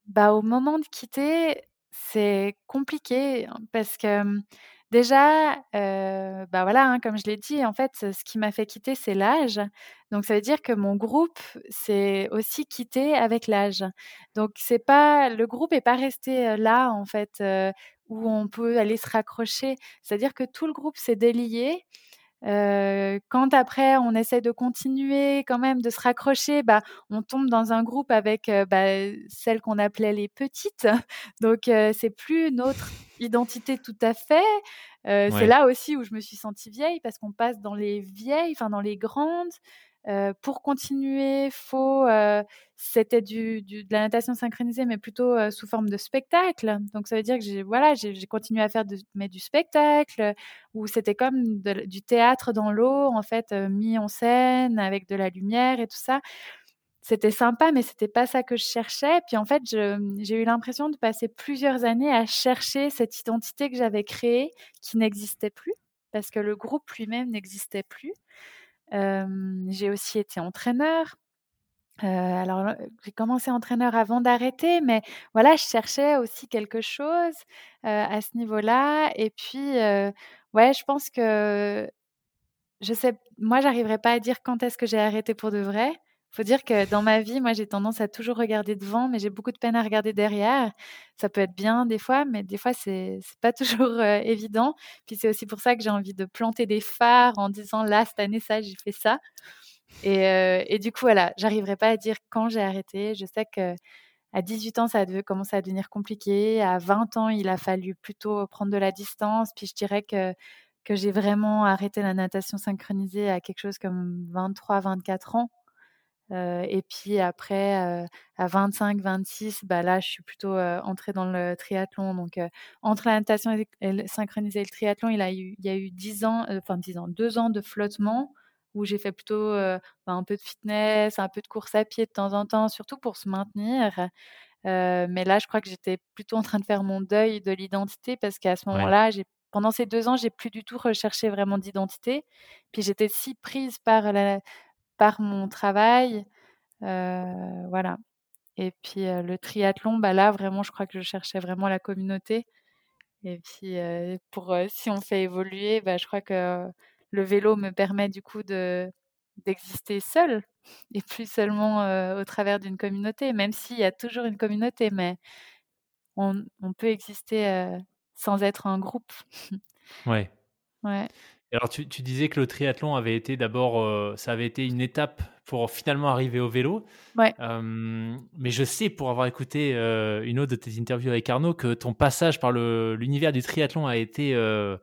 [SPEAKER 1] Bah au moment de quitter, c'est compliqué hein, parce que Déjà, euh, bah voilà, hein, comme je l'ai dit, en fait, ce qui m'a fait quitter, c'est l'âge. Donc, ça veut dire que mon groupe s'est aussi quitté avec l'âge. Donc, c'est pas le groupe est pas resté là, en fait, où on peut aller se raccrocher. C'est-à-dire que tout le groupe s'est délié. Quand après on essaie de continuer quand même de se raccrocher, bah, on tombe dans un groupe avec bah, celles qu'on appelait les petites. Donc c'est plus notre identité tout à fait. C'est là aussi où je me suis sentie vieille parce qu'on passe dans les vieilles, enfin dans les grandes. Pour continuer, faut c'était de la natation synchronisée, mais plutôt sous forme de spectacle. Donc ça veut dire que j'ai voilà, j'ai continué à faire mais du spectacle où c'était comme du théâtre dans l'eau en fait mis en scène avec de la lumière et tout ça c'était sympa, mais c'était pas ça que je cherchais. Puis en fait, j'ai eu l'impression de passer plusieurs années à chercher cette identité que j'avais créée, qui n'existait plus, parce que le groupe lui-même n'existait plus. J'ai aussi été entraîneur. alors, j'ai commencé entraîneur avant d'arrêter, mais voilà, je cherchais aussi quelque chose à ce niveau-là. Et puis, ouais, je pense que je sais, moi, j'arriverai pas à dire quand est-ce que j'ai arrêté pour de vrai faut dire que dans ma vie, moi, j'ai tendance à toujours regarder devant, mais j'ai beaucoup de peine à regarder derrière. Ça peut être bien des fois, mais des fois, c'est pas toujours évident. Puis c'est aussi pour ça que j'ai envie de planter des phares en disant là, cette année, ça, j'ai fait ça. Et, et, du coup, voilà, j'arriverai pas à dire quand j'ai arrêté. Je sais que à 18 ans, ça a commencé à devenir compliqué. À 20 ans, il a fallu plutôt prendre de la distance. Puis je dirais que que j'ai vraiment arrêté la natation synchronisée à quelque chose comme 23, 24 ans et puis après, à 25, 26, bah là, je suis plutôt entrée dans le triathlon. Donc, entre la natation et, synchronisée et le triathlon, il, a eu, il y a eu 10 ans, enfin 10 ans, 2 ans de flottement où j'ai fait plutôt bah, un peu de fitness, un peu de course à pied de temps en temps, surtout pour se maintenir. mais là, je crois que j'étais plutôt en train de faire mon deuil de l'identité parce qu'à ce moment-là, j'ai pendant ces deux ans, j'ai plus du tout recherché vraiment d'identité. Puis j'étais si prise par la, par mon travail. voilà. Et puis le triathlon, bah là vraiment, je crois que je cherchais vraiment la communauté. Et puis pour si on fait évoluer, bah, je crois que le vélo me permet du coup de d'exister seul et plus seulement au travers d'une communauté, même s'il y a toujours une communauté, mais on, on peut exister sans être un groupe.
[SPEAKER 2] Ouais.
[SPEAKER 1] Ouais
[SPEAKER 2] alors, tu, disais que le triathlon avait été d'abord, euh, ça avait été une étape pour finalement arriver au vélo.
[SPEAKER 1] Ouais.
[SPEAKER 2] mais je sais, pour avoir écouté euh, une autre de tes interviews avec Arnaud, que ton passage par l'univers du triathlon a été euh,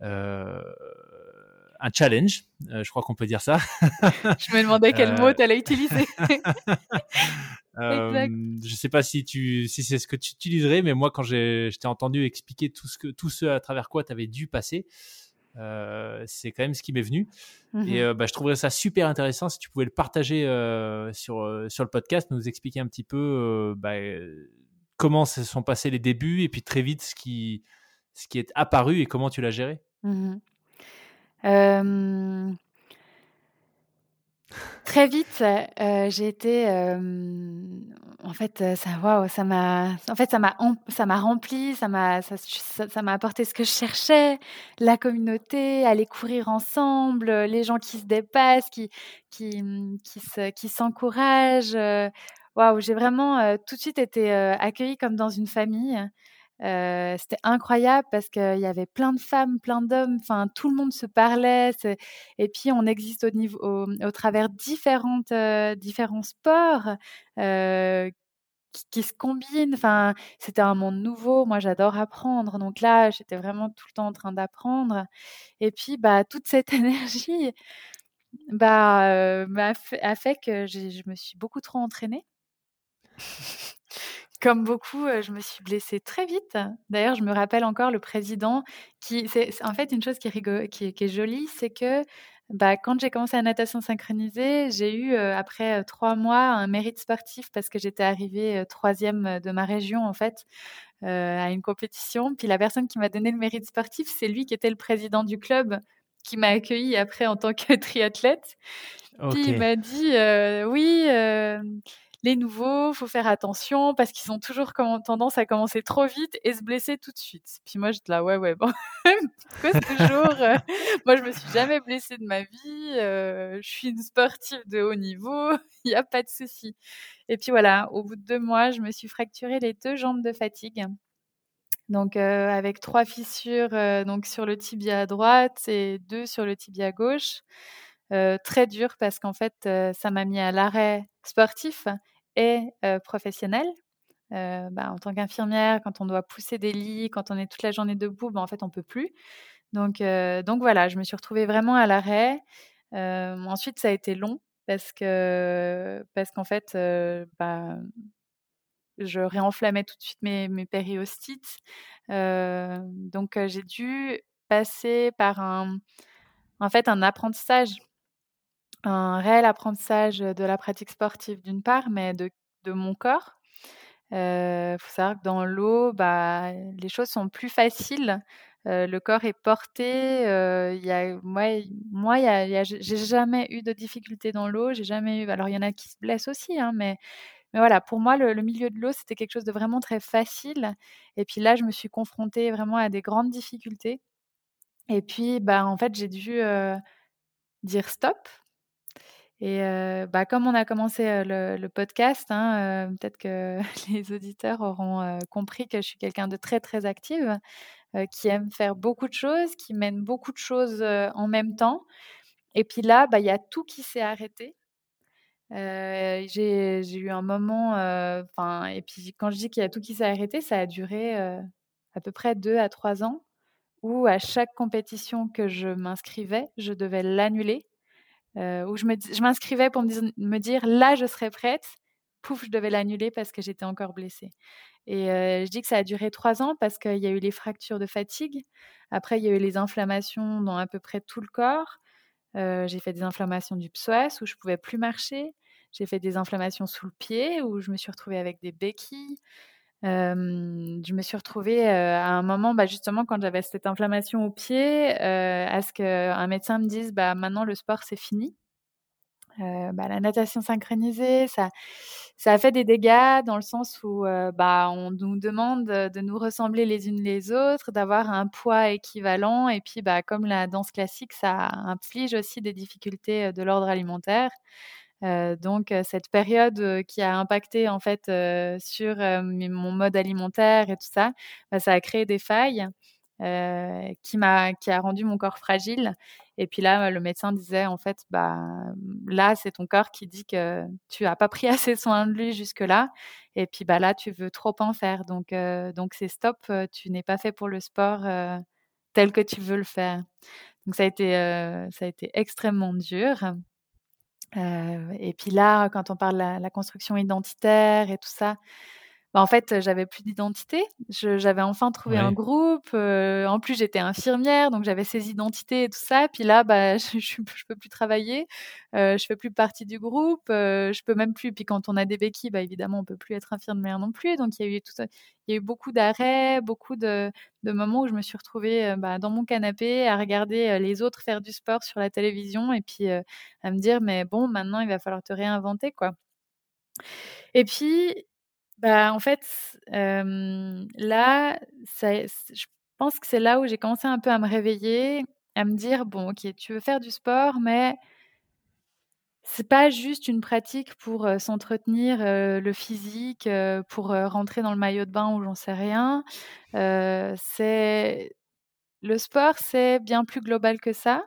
[SPEAKER 2] un challenge. je crois qu'on peut dire ça.
[SPEAKER 1] je me demandais quel mot tu allais utiliser.
[SPEAKER 2] Euh, je sais pas si tu si c'est ce que tu utiliserais, mais moi quand je t'ai entendu expliquer tout ce que tout ce à travers quoi tu avais dû passer, euh, c'est quand même ce qui m'est venu. Et mmh euh, bah, je trouverais ça super intéressant si tu pouvais le partager euh, sur, sur le podcast, nous expliquer un petit peu bah, comment se sont passés les débuts et puis très vite ce qui, ce qui est apparu et comment tu l'as géré.
[SPEAKER 1] Mmh Très vite, heu, j'ai été, hem, en fait, ça waouh, ça m'a en fait, ça m'a ça m'a rempli, ça m'a ça ça m'a apporté ce que je cherchais, la communauté, aller courir ensemble, les gens qui se dépassent, qui qui, mmh, qui qui s'encouragent, waouh, j'ai vraiment, tout de suite été, accueillie comme dans une famille. C'était incroyable parce qu'il y avait plein de femmes, plein d'hommes, enfin tout le monde se parlait. Et puis on existe au, niveau, au, travers différentes, différents sports qui, se combinent. Enfin, c'était un monde nouveau. Moi, j'adore apprendre. Donc là, j'étais vraiment tout le temps en train d'apprendre. Et puis, bah, toute cette énergie bah, a fait que je me suis beaucoup trop entraînée. Comme beaucoup, je me suis blessée très vite. D'ailleurs, je me rappelle encore le président qui c'est en fait une chose qui est qui est jolie, c'est que, bah, quand j'ai commencé la natation synchronisée, j'ai eu, après, trois mois, un mérite sportif parce que j'étais arrivée, troisième de ma région, en fait, à une compétition. Puis la personne qui m'a donné le mérite sportif, c'est lui qui était le président du club qui m'a accueillie après en tant que triathlète. Puis il m'a dit, «Oui, les nouveaux, faut faire attention parce qu'ils ont toujours tendance à commencer trop vite et se blesser tout de suite. Puis moi, j'étais là, ouais, ouais, bon, pourquoi toujours euh, Moi, je me suis jamais blessée de ma vie. Euh, je suis une sportive de haut niveau. Il n'y a pas de souci. Et puis voilà, au bout de deux mois, je me suis fracturé les deux jambes de fatigue. Donc euh, avec trois fissures donc sur le tibia droite et deux sur le tibia gauche. Très dur parce qu'en fait, ça m'a mis à l'arrêt sportif et professionnel. Bah, en tant qu'infirmière, quand on doit pousser des lits, quand on est toute la journée debout, bah, en fait, on peut plus. Donc, donc voilà, je me suis retrouvée vraiment à l'arrêt. ensuite, ça a été long parce que parce qu'en fait, bah, je réenflammais tout de suite mes, mes périostites. donc, j'ai dû passer par un, en fait, un apprentissage un réel apprentissage de la pratique sportive d'une part, mais de, de mon corps. Il faut savoir que dans l'eau, bah, les choses sont plus faciles. le corps est porté. y a, moi, moi y a, j'ai jamais eu de difficultés dans l'eau. J'ai jamais eu. Alors, il y en a qui se blessent aussi, hein, mais, mais voilà, pour moi, le, milieu de l'eau, c'était quelque chose de vraiment très facile. Et puis là, je me suis confrontée vraiment à des grandes difficultés. Et puis, bah, en fait, j'ai dû dire stop et bah, comme on a commencé le, podcast, hein, peut-être que les auditeurs auront compris que je suis quelqu'un de très très active, qui aime faire beaucoup de choses, qui mène beaucoup de choses en même temps. Et puis là, bah, il y a tout qui s'est arrêté. j'ai eu un moment, enfin, et puis quand je dis qu'il y a tout qui s'est arrêté, ça a duré à peu près deux à trois ans, où à chaque compétition que je m'inscrivais, je devais l'annuler euh, où je m'inscrivais pour me dire, là, je serais prête. Pouf, je devais l'annuler parce que j'étais encore blessée. Et euh, je dis que ça a duré trois ans parce qu'il y a eu les fractures de fatigue. Après, il y a eu les inflammations dans à peu près tout le corps. Euh, j'ai fait des inflammations du psoas où je pouvais plus marcher. J'ai fait des inflammations sous le pied où je me suis retrouvée avec des béquilles je me suis retrouvée à un moment, bah, justement, quand j'avais cette inflammation au pied, à ce qu'un médecin me dise bah, maintenant le sport c'est fini. Bah, la natation synchronisée, ça, a fait des dégâts dans le sens où on nous demande de nous ressembler les unes les autres, d'avoir un poids équivalent. Et puis, comme la danse classique, ça inflige aussi des difficultés de l'ordre alimentaire donc cette période qui a impacté en fait sur mon mode alimentaire et tout ça, bah, ça a créé des failles qui m'a qui a rendu mon corps fragile. Et puis là, le médecin disait en fait, bah là c'est ton corps qui dit que tu as pas pris assez soin de lui jusque là. Et puis bah là tu veux trop en faire. Donc donc c'est stop. Tu n'es pas fait pour le sport tel que tu veux le faire. Donc ça a été ça a été extrêmement dur et puis là, quand on parle de la, construction identitaire et tout ça, bah, en fait, j'avais plus d'identité. j'avais enfin trouvé un groupe, en plus j'étais infirmière, donc j'avais ces identités et tout ça. Puis là, bah, je je je peux plus travailler, je fais plus partie du groupe, je peux même plus puis quand on a des béquilles, bah, évidemment, on peut plus être infirmière non plus. Donc il y a eu tout il y a eu beaucoup d'arrêts, beaucoup de de moments où je me suis retrouvée, bah, dans mon canapé à regarder, les autres faire du sport sur la télévision et puis, à me dire: «Mais bon, maintenant, il va falloir te réinventer, quoi». Et puis bah, en fait, là, je pense que c'est là où j'ai commencé un peu à me réveiller, à me dire: «Bon, OK, tu veux faire du sport, mais c'est pas juste une pratique pour, s'entretenir, le physique, pour, rentrer dans le maillot de bain ou j'en sais rien. c'est le sport, c'est bien plus global que ça.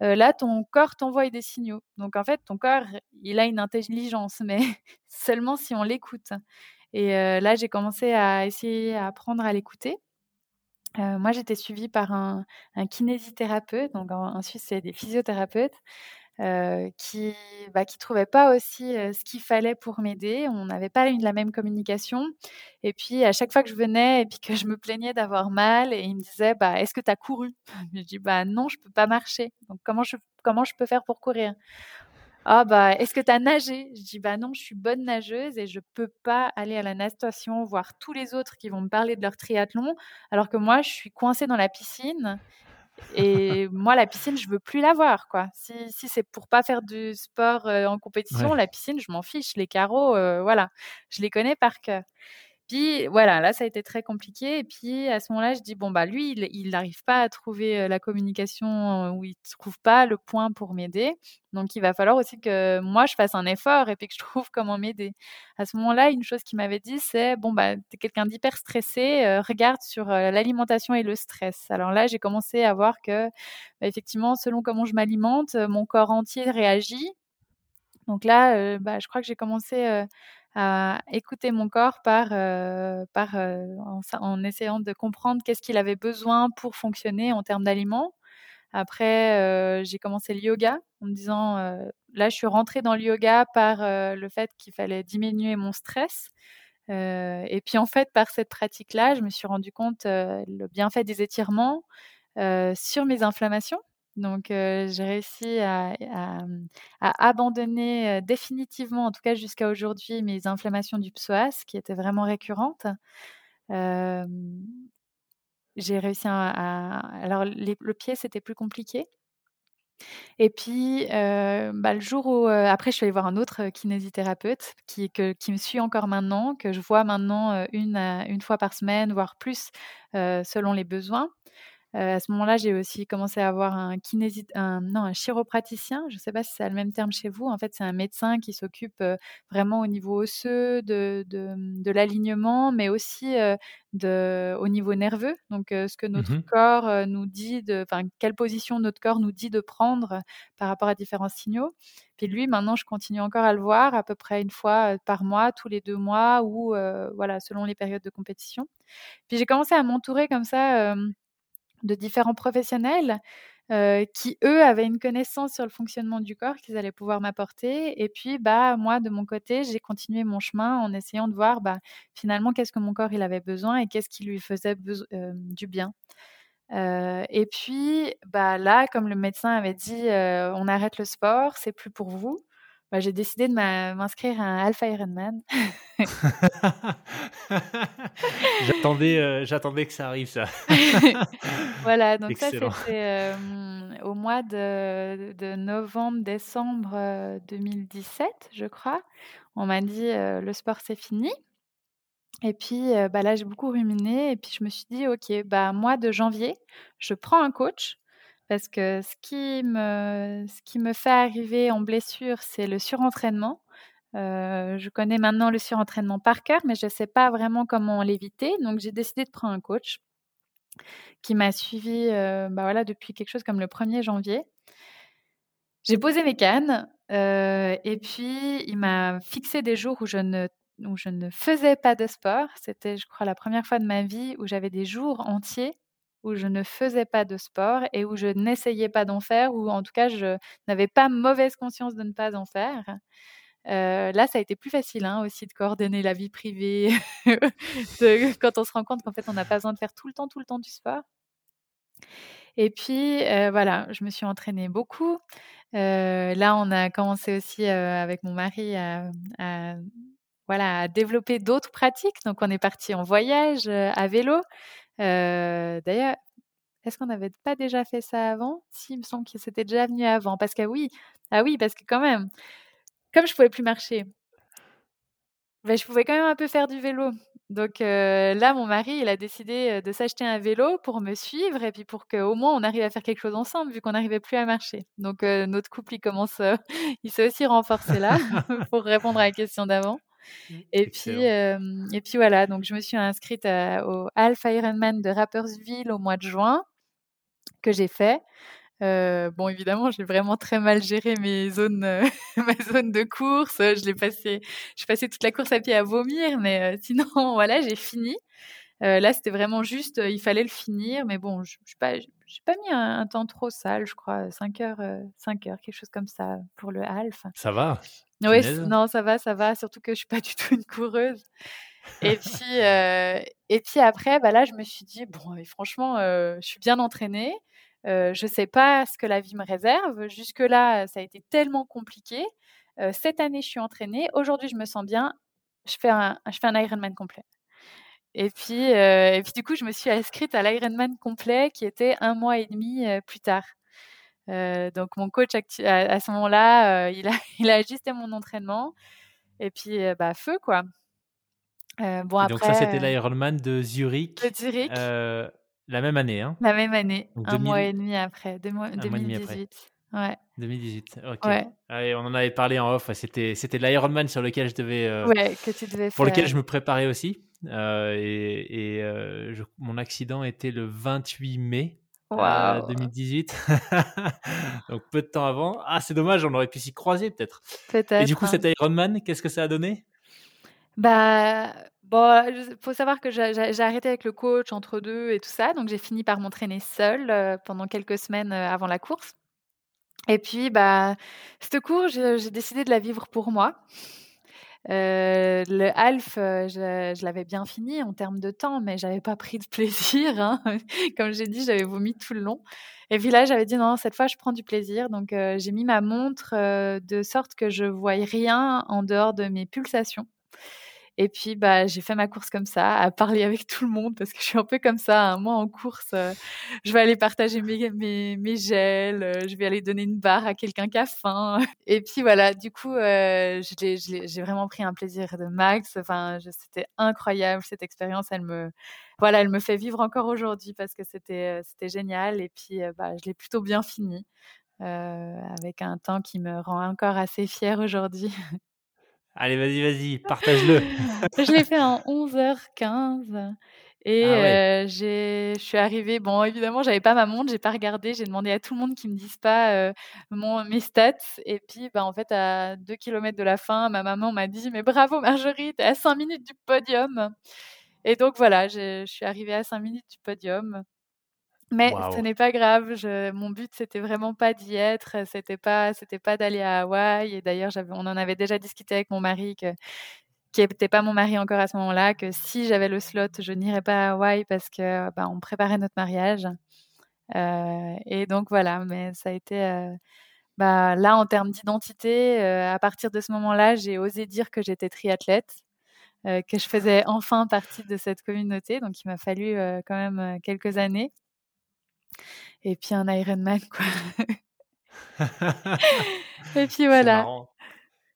[SPEAKER 1] là, ton corps t'envoie des signaux. Donc en fait, ton corps, il a une intelligence, mais seulement si on l'écoute. Et là, j'ai commencé à essayer à apprendre à l'écouter. moi, j'étais suivie par un, kinésithérapeute, donc en, Suisse, c'est des physiothérapeutes, qui ne bah, qui trouvaient pas aussi ce qu'il fallait pour m'aider. On n'avait pas la même communication. Et puis, à chaque fois que je venais et puis que je me plaignais d'avoir mal, et ils me disaient bah, Est-ce que tu as couru? Je dis bah, Non, je ne peux pas marcher. Donc, comment je, comment je peux faire pour courir? Ah bah, est-ce que tu as nagé? Je dis bah non, je suis bonne nageuse et je peux pas aller à la natation voir tous les autres qui vont me parler de leur triathlon, alors que moi, je suis coincée dans la piscine. Et moi, la piscine, je veux plus la voir, quoi. Si, si c'est pour pas faire du sport en compétition, la piscine, je m'en fiche. Les carreaux, voilà, je les connais par cœur. Puis voilà, là, ça a été très compliqué. Et puis à ce moment-là, je dis bon bah lui, il n'arrive pas à trouver la communication où il trouve pas le point pour m'aider. Donc il va falloir aussi que moi je fasse un effort et puis que je trouve comment m'aider. À ce moment-là, une chose qu'il m'avait dit, c'est bon bah es quelqu'un d'hyper stressé, regarde sur l'alimentation et le stress. Alors là, j'ai commencé à voir que bah, effectivement, selon comment je m'alimente, mon corps entier réagit. Donc là, bah, je crois que j'ai commencé à écouter mon corps par, par en, essayant de comprendre qu'est-ce qu'il avait besoin pour fonctionner en termes d'aliments. Après, j'ai commencé le yoga en me disant, là, je suis rentrée dans le yoga par le fait qu'il fallait diminuer mon stress. et puis en fait, par cette pratique-là, je me suis rendu compte le bienfait des étirements sur mes inflammations. Donc, j'ai réussi à, mmh, abandonner définitivement, en tout cas jusqu'à aujourd'hui, mes inflammations du psoas qui étaient vraiment récurrentes. j'ai réussi à, alors le pied, c'était plus compliqué. Et puis, bah, le jour où, après je suis allée voir un autre, kinésithérapeute qui qui me suit encore maintenant, que je vois maintenant, une une fois par semaine, voire plus, selon les besoins à ce moment-là, j'ai aussi commencé à avoir un kinésite, un, non, un chiropraticien. Je ne sais pas si c'est le même terme chez vous. En fait, c'est un médecin qui s'occupe vraiment au niveau osseux de, de, de l'alignement, mais aussi de, au niveau nerveux. Donc, ce que notre
[SPEAKER 2] mmh
[SPEAKER 1] corps nous dit, enfin, quelle position notre corps nous dit de prendre par rapport à différents signaux. Puis lui, maintenant, je continue encore à le voir à peu près une fois par mois, tous les deux mois, ou voilà, selon les périodes de compétition. Puis j'ai commencé à m'entourer comme ça de différents professionnels qui, eux, avaient une connaissance sur le fonctionnement du corps qu'ils allaient pouvoir m'apporter. Et puis, bah, moi, de mon côté, j'ai continué mon chemin en essayant de voir bah, finalement qu'est-ce que mon corps il avait besoin et qu'est-ce qui lui faisait du bien. et puis, bah, là, comme le médecin avait dit, on arrête le sport, c'est plus pour vous. Bah, j'ai décidé de m'inscrire à un Alpha Ironman.
[SPEAKER 2] j'attendais, j'attendais que ça arrive, ça.
[SPEAKER 1] voilà, donc ça, c'était au mois de, de novembre-décembre 2017, je crois. On m'a dit le sport, c'est fini. Et puis bah, là, j'ai beaucoup ruminé. Et puis je me suis dit, OK, bah, mois de janvier, je prends un coach parce que ce qui me, ce qui me fait arriver en blessure, c'est le surentraînement. je connais maintenant le surentraînement par cœur, mais je ne sais pas vraiment comment l'éviter. Donc, j'ai décidé de prendre un coach qui m'a suivi bah voilà, depuis quelque chose comme le 1er janvier. J'ai posé mes cannes et puis il m'a fixé des jours où je ne où je ne faisais pas de sport. C'était, je crois, la première fois de ma vie où j'avais des jours entiers où je ne faisais pas de sport et où je n'essayais pas d'en faire, ou en tout cas, je n'avais pas mauvaise conscience de ne pas en faire. là, ça a été plus facile hein, aussi de coordonner la vie privée quand on se rend compte qu'en fait, on n'a pas besoin de faire tout le temps, tout le temps du sport. Et puis, voilà, je me suis entraînée beaucoup. là, on a commencé aussi avec mon mari à, voilà, à développer d'autres pratiques. Donc, on est parti en voyage à vélo. D'ailleurs, est-ce qu'on n'avait pas déjà fait ça avant? Si, il me semble que c'était déjà venu avant. Parce que oui, ah oui, parce que quand même, comme je pouvais plus marcher, ben, je pouvais quand même un peu faire du vélo. Donc là, mon mari, il a décidé de s'acheter un vélo pour me suivre et puis pour qu'au moins on arrive à faire quelque chose ensemble vu qu'on n'arrivait plus à marcher. Donc notre couple, il commence, il s'est aussi renforcé là pour répondre à la question d'avant. Mmh, et puis, et puis voilà, donc je me suis inscrite au Half Ironman de Rappersville au mois de juin que j'ai fait. Euh, bon, évidemment, j'ai vraiment très mal géré mes zones, euh, ma zone de course. Je l'ai passé, je passé toute la course à pied à vomir, mais sinon, voilà, j'ai fini. là, c'était vraiment juste, il fallait le finir, mais bon, je n'ai pas, pas mis un, temps trop sale, je crois, 5 heures, 5 heures, quelque chose comme ça pour le half.
[SPEAKER 2] Ça va
[SPEAKER 1] Oui, non, ça va, ça va, surtout que je suis pas du tout une coureuse. Et puis, et puis après, bah là, je me suis dit, bon, franchement, je suis bien entraînée. Euh, je ne sais pas ce que la vie me réserve. Jusque-là, ça a été tellement compliqué. Euh, cette année, je suis entraînée. Aujourd'hui, je me sens bien. Je fais un, je fais un Ironman complet. Et puis, euh, et puis, du coup, je me suis inscrite à l'Ironman complet qui était un mois et demi plus tard. Donc, mon coach, à, ce moment-là, il, a, il a ajusté mon entraînement. Et puis, bah, feu, quoi.
[SPEAKER 2] bon, après, donc, ça, c'était l'Ironman de Zurich.
[SPEAKER 1] De Zurich.
[SPEAKER 2] La même année, hein
[SPEAKER 1] La même année, un mois et demi après, mois, 2018. Ouais.
[SPEAKER 2] 2018, ok. Ouais. on en avait parlé en off. C'était, c'était l'Ironman sur lequel je devais.
[SPEAKER 1] Euh, ouais, que tu devais
[SPEAKER 2] Pour lequel je me préparais aussi. Euh, et, et euh, mon accident était le 28 mai 2018. Donc peu de temps avant. Ah, c'est dommage, on aurait pu s'y croiser peut-être.
[SPEAKER 1] Peut-être.
[SPEAKER 2] Et du coup, cet Ironman, qu'est-ce que ça a donné?
[SPEAKER 1] Bah, Bon, il faut savoir que j'ai arrêté avec le coach entre deux et tout ça, donc j'ai fini par m'entraîner seule euh, pendant quelques semaines euh, avant la course. Et puis, bah, cette course, j'ai décidé de la vivre pour moi. Euh, le half, je, l'avais bien fini en termes de temps, mais j'avais pas pris de plaisir. Hein. Comme j'ai dit, j'avais vomi tout le long. Et puis là, j'avais dit non, cette fois, je prends du plaisir. Donc, j'ai mis ma montre de sorte que je voyais rien en dehors de mes pulsations. Et puis, bah, j'ai fait ma course comme ça, à parler avec tout le monde, parce que je suis un peu comme ça. Hein. Moi, en course, euh, je vais aller partager mes, gels, euh, je vais aller donner une barre à quelqu'un qui a faim. Et puis, voilà, du coup, euh, j'ai vraiment pris un plaisir de max. Enfin, c'était incroyable, cette expérience. Elle me, voilà, elle me fait vivre encore aujourd'hui parce que c'était c'était génial. Et puis, bah, je l'ai plutôt bien fini. avec un temps qui me rend encore assez fière aujourd'hui.
[SPEAKER 2] Allez, vas-y, vas-y, partage-le.
[SPEAKER 1] je l'ai fait en 11h15. Et ah je suis arrivée, bon, évidemment, j'avais pas ma montre, j'ai pas regardé, j'ai demandé à tout le monde qui me dise pas mon, mes stats. Et puis, bah, en fait, à 2 km de la fin, ma maman m'a dit Mais bravo, Marjorie, t'es à 5 minutes du podium. Et donc, voilà, je suis arrivée à 5 minutes du podium. Mais ce n'est pas grave. Je, mon but, c'était vraiment pas d'y être. C'était pas, c'était pas d'aller à Hawaï. Et d'ailleurs, on en avait déjà discuté avec mon mari, que, qui n'était pas mon mari encore à ce moment-là, que si j'avais le slot, je n'irais pas à Hawaï parce que bah, on préparait notre mariage. Euh, et donc voilà. Mais ça a été euh, bah, là en termes d'identité. Euh, à partir de ce moment-là, j'ai osé dire que j'étais triathlète. que je faisais enfin partie de cette communauté. Donc, il m'a fallu quand même quelques années. Et puis un Ironman, quoi. et puis voilà.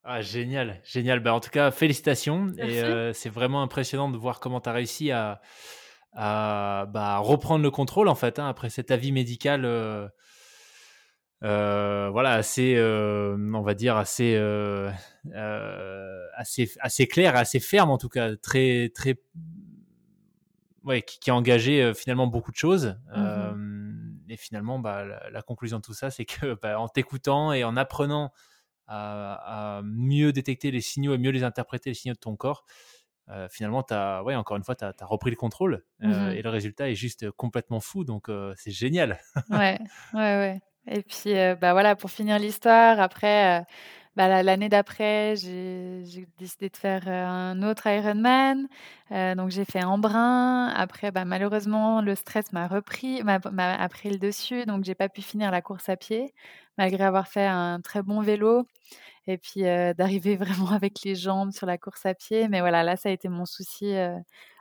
[SPEAKER 2] Ah, génial, génial. Bah, en tout cas, félicitations. Et euh, c'est vraiment impressionnant de voir comment tu as réussi à, à bah, reprendre le contrôle, en fait, hein, après cet avis médical. Euh, euh, voilà, assez, on va dire, assez, assez, assez clair, assez ferme en tout cas, très, très, ouais, qui, a engagé finalement beaucoup de choses. Mmh et finalement, bah, la, conclusion de tout ça, c'est que bah, en t'écoutant et en apprenant à, mieux détecter les signaux et mieux les interpréter, les signaux de ton corps, euh, finalement, as, ouais, encore une fois, tu as, repris le contrôle euh, mmh et le résultat est juste complètement fou. Donc, euh, c'est génial.
[SPEAKER 1] ouais, ouais, ouais. Et puis, bah voilà, pour finir l'histoire, après, bah, l'année d'après, j'ai décidé de faire, un autre Ironman, heu, donc j'ai fait Embrun. Après, bah, malheureusement, le stress m'a repris m'a pris le dessus, donc j'ai pas pu finir la course à pied, malgré avoir fait un très bon vélo et puis, heu, d'arriver vraiment avec les jambes sur la course à pied. Mais voilà, là, ça a été mon souci,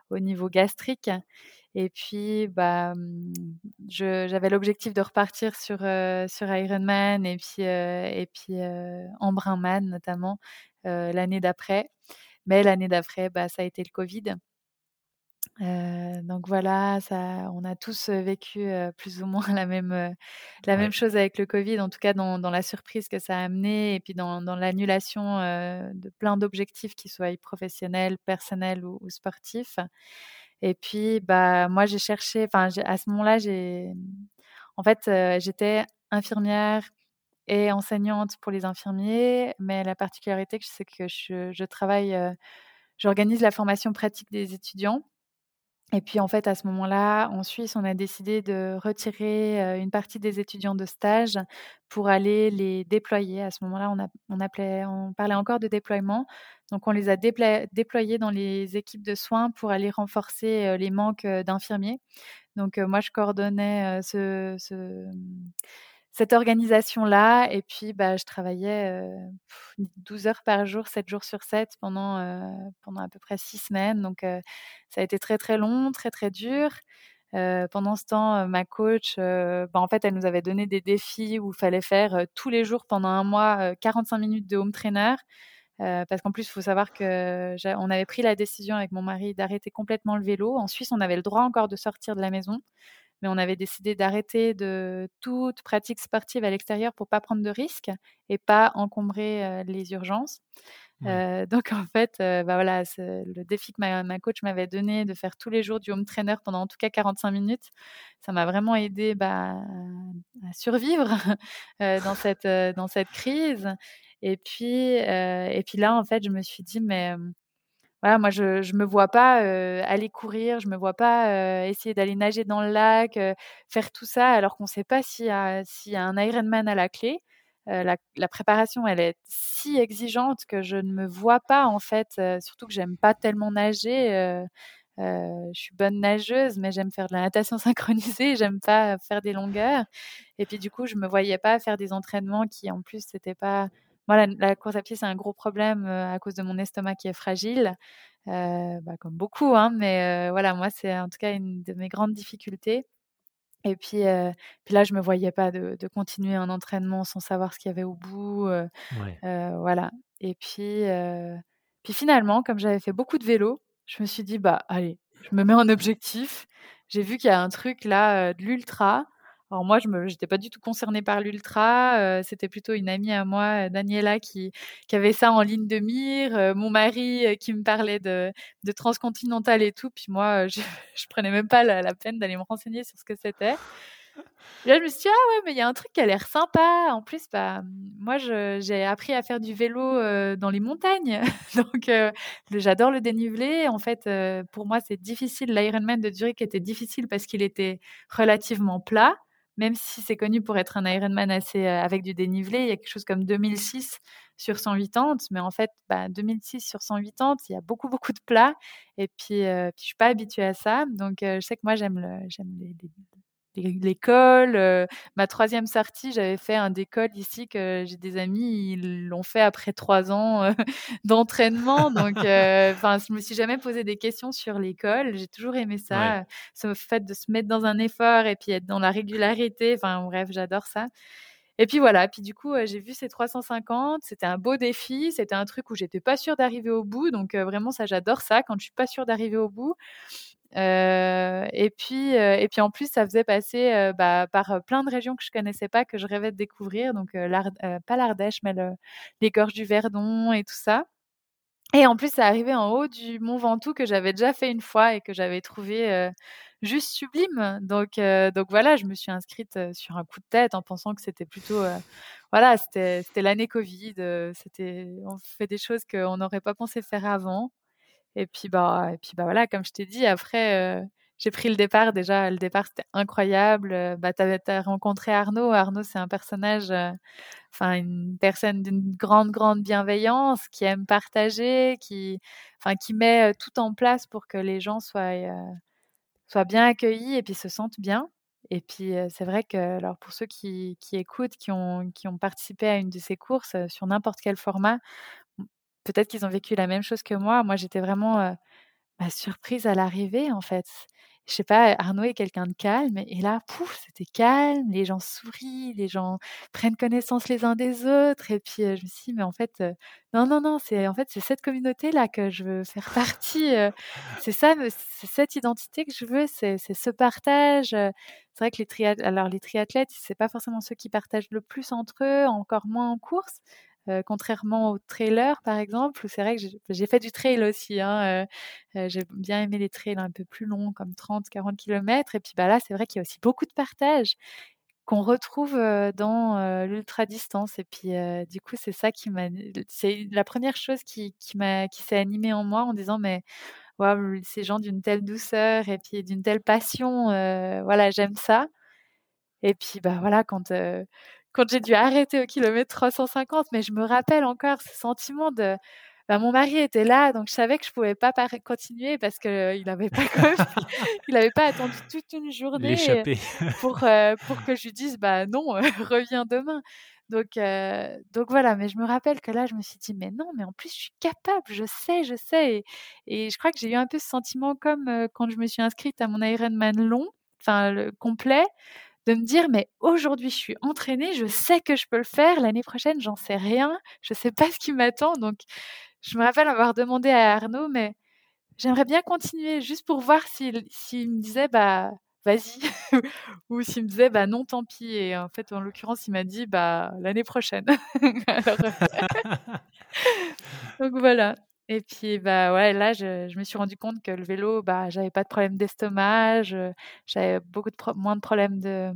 [SPEAKER 1] au niveau gastrique et puis, bah, mmh, j'avais l'objectif de repartir sur, Ironman et puis, heu et puis, Embrunman notamment, l'année d'après. Mais l'année d'après, bah, ça a été le covid. Donc voilà, ça on a tous, vécu, plus ou moins la même, chose avec le covid, en tout cas dans dans la surprise que ça a amené et puis dans dans l'annulation, de plein d'objectifs, qu'ils soient professionnels, personnels ou ou sportifs et puis, bah, moi j'ai cherché à ce moment-là, j'ai, en fait, heu, j'étais infirmière et enseignante pour les infirmiers, mais la particularité c'est que je travaille, heu, j'organise la formation pratique des étudiants et puis, en fait, à ce moment-là, en Suisse, on a décidé de retirer, une partie des étudiants de stage pour aller les déployer. À ce moment-là, on on parlait encore de déploiement. Donc on les a déployés dans les équipes de soins pour aller renforcer, les manques, d'infirmiers. Donc moi, je coordonnais, ce cette organisation-là et puis, bah, je travaillais, heu, 12 heures par jour, 7 jours sur 7 pendant, pendant à peu près 6 semaines. Donc ça a été très, très long, très, très dur. Pendant ce temps, ma coach, bah, en fait, elle nous avait donné des défis où il fallait faire, tous les jours pendant 1 mois, heu, 45 minutes de home trainer. Parce qu'en plus, il faut savoir que on avait pris la décision avec mon mari d'arrêter complètement le vélo. En Suisse, on avait le droit encore de sortir de la maison, mais on avait décidé d'arrêter de toute pratique sportive à l'extérieur pour pas prendre de risques et pas encombrer, les urgences.
[SPEAKER 2] Ouais.
[SPEAKER 1] Donc en fait, bah, voilà, le défi que ma ma coach m'avait donné de faire tous les jours du home trainer pendant en tout cas 45 minutes, ça m'a vraiment aidée, bah, à survivre, dans cette, dans cette crise et puis, et puis là, en fait, je me suis dit: «Mais, voilà, moi, je je me vois pas, heu, aller courir, je me vois pas, heu, essayer d'aller nager dans le lac, heu, faire tout ça alors qu'on sait pas s'il y y a un Ironman à la clé». La la préparation, elle est si exigeante que je ne me vois pas, en fait, surtout que j'aime pas tellement nager, je suis bonne nageuse, mais j'aime faire de la natation synchronisée, j'aime pas faire des longueurs et puis, du coup, je me voyais pas faire des entraînements qui, en plus, c'était pas moi, la la course à pied, c'est un gros problème, à cause de mon estomac qui est fragile, bah, comme beaucoup, hein, mais voilà, moi, c'est en tout cas une de mes grandes difficultés et puis, puis là, je me voyais pas de de continuer un entraînement sans savoir ce qu'il y avait au bout,
[SPEAKER 2] Ouais.
[SPEAKER 1] voilà et puis, puis finalement, comme j'avais fait beaucoup de vélo, je me suis dit: «Bah, allez, je me mets un objectif». J'ai vu qu'il y a un truc là, de l'ultra. Alors moi, je me j'étais pas du tout concernée par l'ultra, heu, c'était plutôt une amie à moi, Daniela, qui avait ça en ligne de mire, heu, mon mari, heu, qui me parlait de transcontinental et tout, puis moi, je je prenais même pas la peine d'aller me renseigner sur ce que c'était. Là, je me suis dit: «Ah ouais, mais il y a un truc qui a l'air sympa». En plus, bah, moi, j'ai appris à faire du vélo, dans les montagnes, donc j'adore le dénivelé. En fait, pour moi, c'est difficile. l'Ironman de Zurich était difficile parce qu'il était relativement plat, même si c'est connu pour être un Ironman assez, heu, avec du dénivelé. Il y a quelque chose comme 2006 sur 180, mais en fait, bah, 2006 sur 180, il y a beaucoup, beaucoup de plats et puis, heu, puis je suis pas habituée à ça, donc heu, je sais que moi, j'aime le j'aime les cols, heu, ma 3e sortie, j'avais fait un cols ici que j'ai des amis, ils l'ont fait après 3 ans, heu, d'entraînement, donc heu, enfin, je me suis jamais posé des questions sur les cols. J'ai toujours aimé
[SPEAKER 2] Ouais.
[SPEAKER 1] ça, ce fait de se mettre dans un effort et puis être dans la régularité, enfin bref, j'adore ça. Et puis voilà, puis du coup, j'ai vu ces 350, c'était un beau défi, c'était un truc où j'étais pas sûre d'arriver au bout, donc vraiment ça, j'adore ça. Quand je suis pas sûre d'arriver au bout, et puis, heu et puis en plus, ça faisait passer, heu, bah, par plein de régions que je connaissais pas, que je rêvais de découvrir, donc pas l'Ardèche, mais le les gorges du Verdon et tout ça. Et en plus, ça arrivait en haut du mont Ventoux que j'avais déjà fait une fois et que j'avais trouvé, juste sublime, donc donc voilà, je me suis inscrite, sur un coup de tête en pensant que c'était plutôt, voilà, c'était l'année covid, c'était on fait des choses qu'on n'aurait pas pensé faire avant et puis, bah et puis, bah, voilà, comme je t'ai dit après, j'ai pris le départ. Déjà, le départ, c'était incroyable. Bah, tu as rencontré Arnaud. Arnaud, c'est un personnage, enfin, une personne d'une grande, grande bienveillance, qui aime partager, qui, qui met tout en place pour que les gens soient, soient bien accueillis et puis se sentent bien. Et puis, c'est vrai que, alors, pour ceux qui, qui écoutent, qui ont, qui ont participé à une de ces courses sur n'importe quel format, peut-être qu'ils ont vécu la même chose que moi. Moi, j'étais vraiment bah, surprise à l'arrivée, en fait je sais pas, Arnaud est quelqu'un de calme et là, pouf, c'était calme, les gens sourient, les gens prennent connaissance les uns des autres et puis je me suis dit mais en fait non non non, c'est en fait c'est cette communauté là que je veux faire partie, c'est ça c'est cette identité que je veux, c'est ce partage. C'est vrai que les triathlètes alors les triathlètes, c'est pas forcément ceux qui partagent le plus entre eux, encore moins en course. Contrairement au trailer, par exemple, c'est vrai que j'ai fait du trail aussi. Hein, j'ai bien aimé les trails un peu plus longs, comme 30-40 km. Et puis bah, là, c'est vrai qu'il y a aussi beaucoup de partage qu'on retrouve dans l'ultra distance. Et puis, du coup, c'est ça qui m'a. C'est la première chose qui, qui, qui s'est animée en moi en disant, mais waouh, ces gens d'une telle douceur et puis d'une telle passion, voilà, j'aime ça. Et puis, bah voilà, quand quand j'ai dû arrêter au kilomètre 350, mais je me rappelle encore ce sentiment de bah, mon mari était là, donc je savais que je pouvais pas continuer parce qu'il euh, n'avait pas il avait pas attendu toute une journée pour euh, pour que je lui dise bah non, reviens demain. Donc euh, donc voilà, mais je me rappelle que là je me suis dit mais non, mais en plus je suis capable, je sais, je sais et, et je crois que j'ai eu un peu ce sentiment comme quand je me suis inscrite à mon Ironman long, enfin le complet de me dire mais aujourd'hui je suis entraînée, je sais que je peux le faire, l'année prochaine j'en sais rien, je sais pas ce qui m'attend donc je me rappelle avoir demandé à Arnaud mais j'aimerais bien continuer juste pour voir s'il me disait bah vas-y ou s'il me disait bah non tant pis et en fait en l'occurrence il m'a dit bah l'année prochaine. donc voilà. Et puis, bah ouais, là, je, je, me suis rendu compte que le vélo, bah, j'avais pas de problème d'estomac, j'avais beaucoup de moins de problèmes de,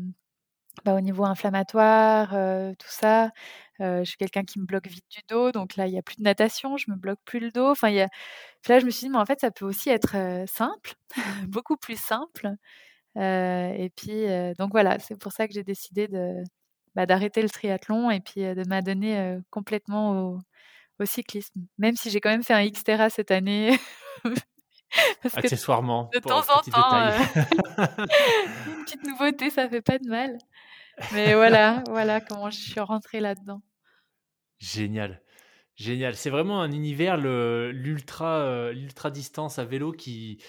[SPEAKER 1] bah, au niveau inflammatoire, tout ça. je suis quelqu'un qui me bloque vite du dos, donc là, il n'y a plus de natation, je me bloque plus le dos. Enfin, y a... là, je me suis dit, mais en fait, ça peut aussi être simple, beaucoup plus simple. et puis, donc voilà, c'est pour ça que j'ai décidé de, bah, d'arrêter le triathlon et puis de m'adonner complètement au au cyclisme, même si j'ai quand même fait un Xterra cette année.
[SPEAKER 2] Accessoirement.
[SPEAKER 1] De temps en temps, euh, une petite nouveauté, ça fait pas de mal. Mais voilà, voilà comment je suis rentrée là-dedans.
[SPEAKER 2] Génial. Génial. C'est vraiment un univers, l'ultra euh, l'ultra distance à vélo qui,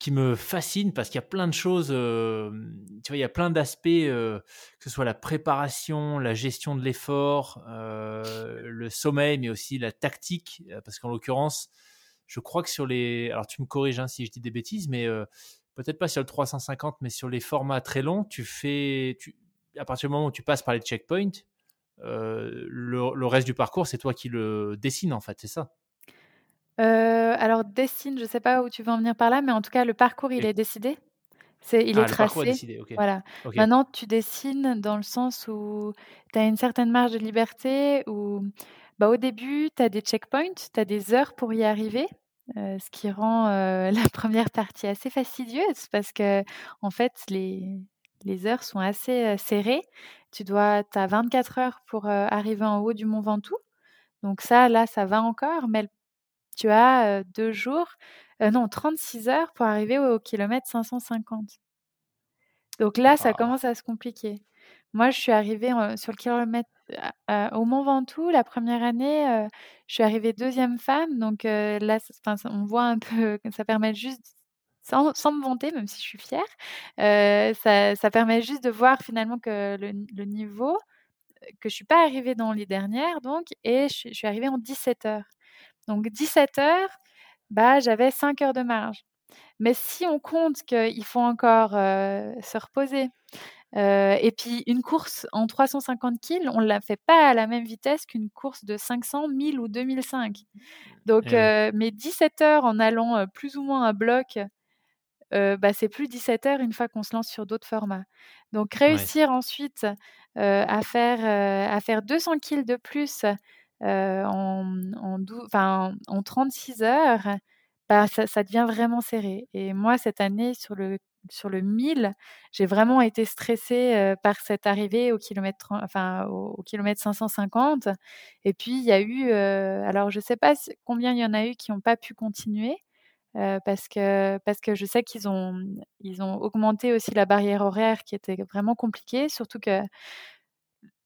[SPEAKER 2] qui me fascine parce qu'il y a plein de choses, euh, tu vois, il y a plein d'aspects, euh, que ce soit la préparation, la gestion de l'effort, le sommeil, mais aussi la tactique. Parce qu'en l'occurrence, je crois que sur les. Alors tu me corriges hein, si je dis des bêtises, mais peut-être pas sur le 350, mais sur les formats très longs, tu fais. Tu, à partir du moment où tu passes par les checkpoints, euh, le, reste du parcours, c'est toi qui le dessine en fait, c'est ça?
[SPEAKER 1] Euh, Alors dessine, je ne sais pas où tu veux en venir par là, mais en tout cas le parcours il est décidé. C'est, il ah, est tracé. Décidé, Voilà. Maintenant, tu dessines dans le sens où tu as une certaine marge de liberté, où bah, au début, tu as des checkpoints, tu as des heures pour y arriver. Euh, ce qui rend la première partie assez fastidieuse parce que en fait les, les heures sont assez serrées. Tu dois, as 24 heures pour arriver en haut du Mont Ventoux. Donc ça, là, ça va encore, mais tu as deux jours, non, 36 heures pour arriver au, kilomètre 550. Donc là, ça commence à se compliquer. Moi, je suis arrivée sur le kilomètre au Mont Ventoux la première année. je suis arrivée deuxième femme, donc là, on voit un peu que ça permet juste sans, me vanter, même si je suis fière, ça, permet juste de voir finalement que le, niveau, que je suis pas arrivée dans les dernières, donc, et je, suis arrivée en 17 heures. Donc 17 heures, bah, j'avais 5 heures de marge. Mais si on compte qu'il faut encore euh, se reposer, euh, et puis une course en 350 kg, on ne la fait pas à la même vitesse qu'une course de 500, 1000 ou 2005. Donc eh mes 17 heures en allant plus ou moins à bloc bah, c'est plus 17 heures une fois qu'on se lance sur d'autres formats. Donc réussir ensuite à, faire, à faire 200 kills de plus en, en, en 36 heures, bah, ça, devient vraiment serré. Et moi, cette année, sur le, sur le 1000, j'ai vraiment été stressée par cette arrivée au kilomètre, enfin, au, kilomètre 550. Et puis, il y a eu, alors je ne sais pas combien il y en a eu qui n'ont pas pu continuer. parce, que, parce que je sais qu'ils ont, ils ont augmenté aussi la barrière horaire qui était vraiment compliquée, surtout que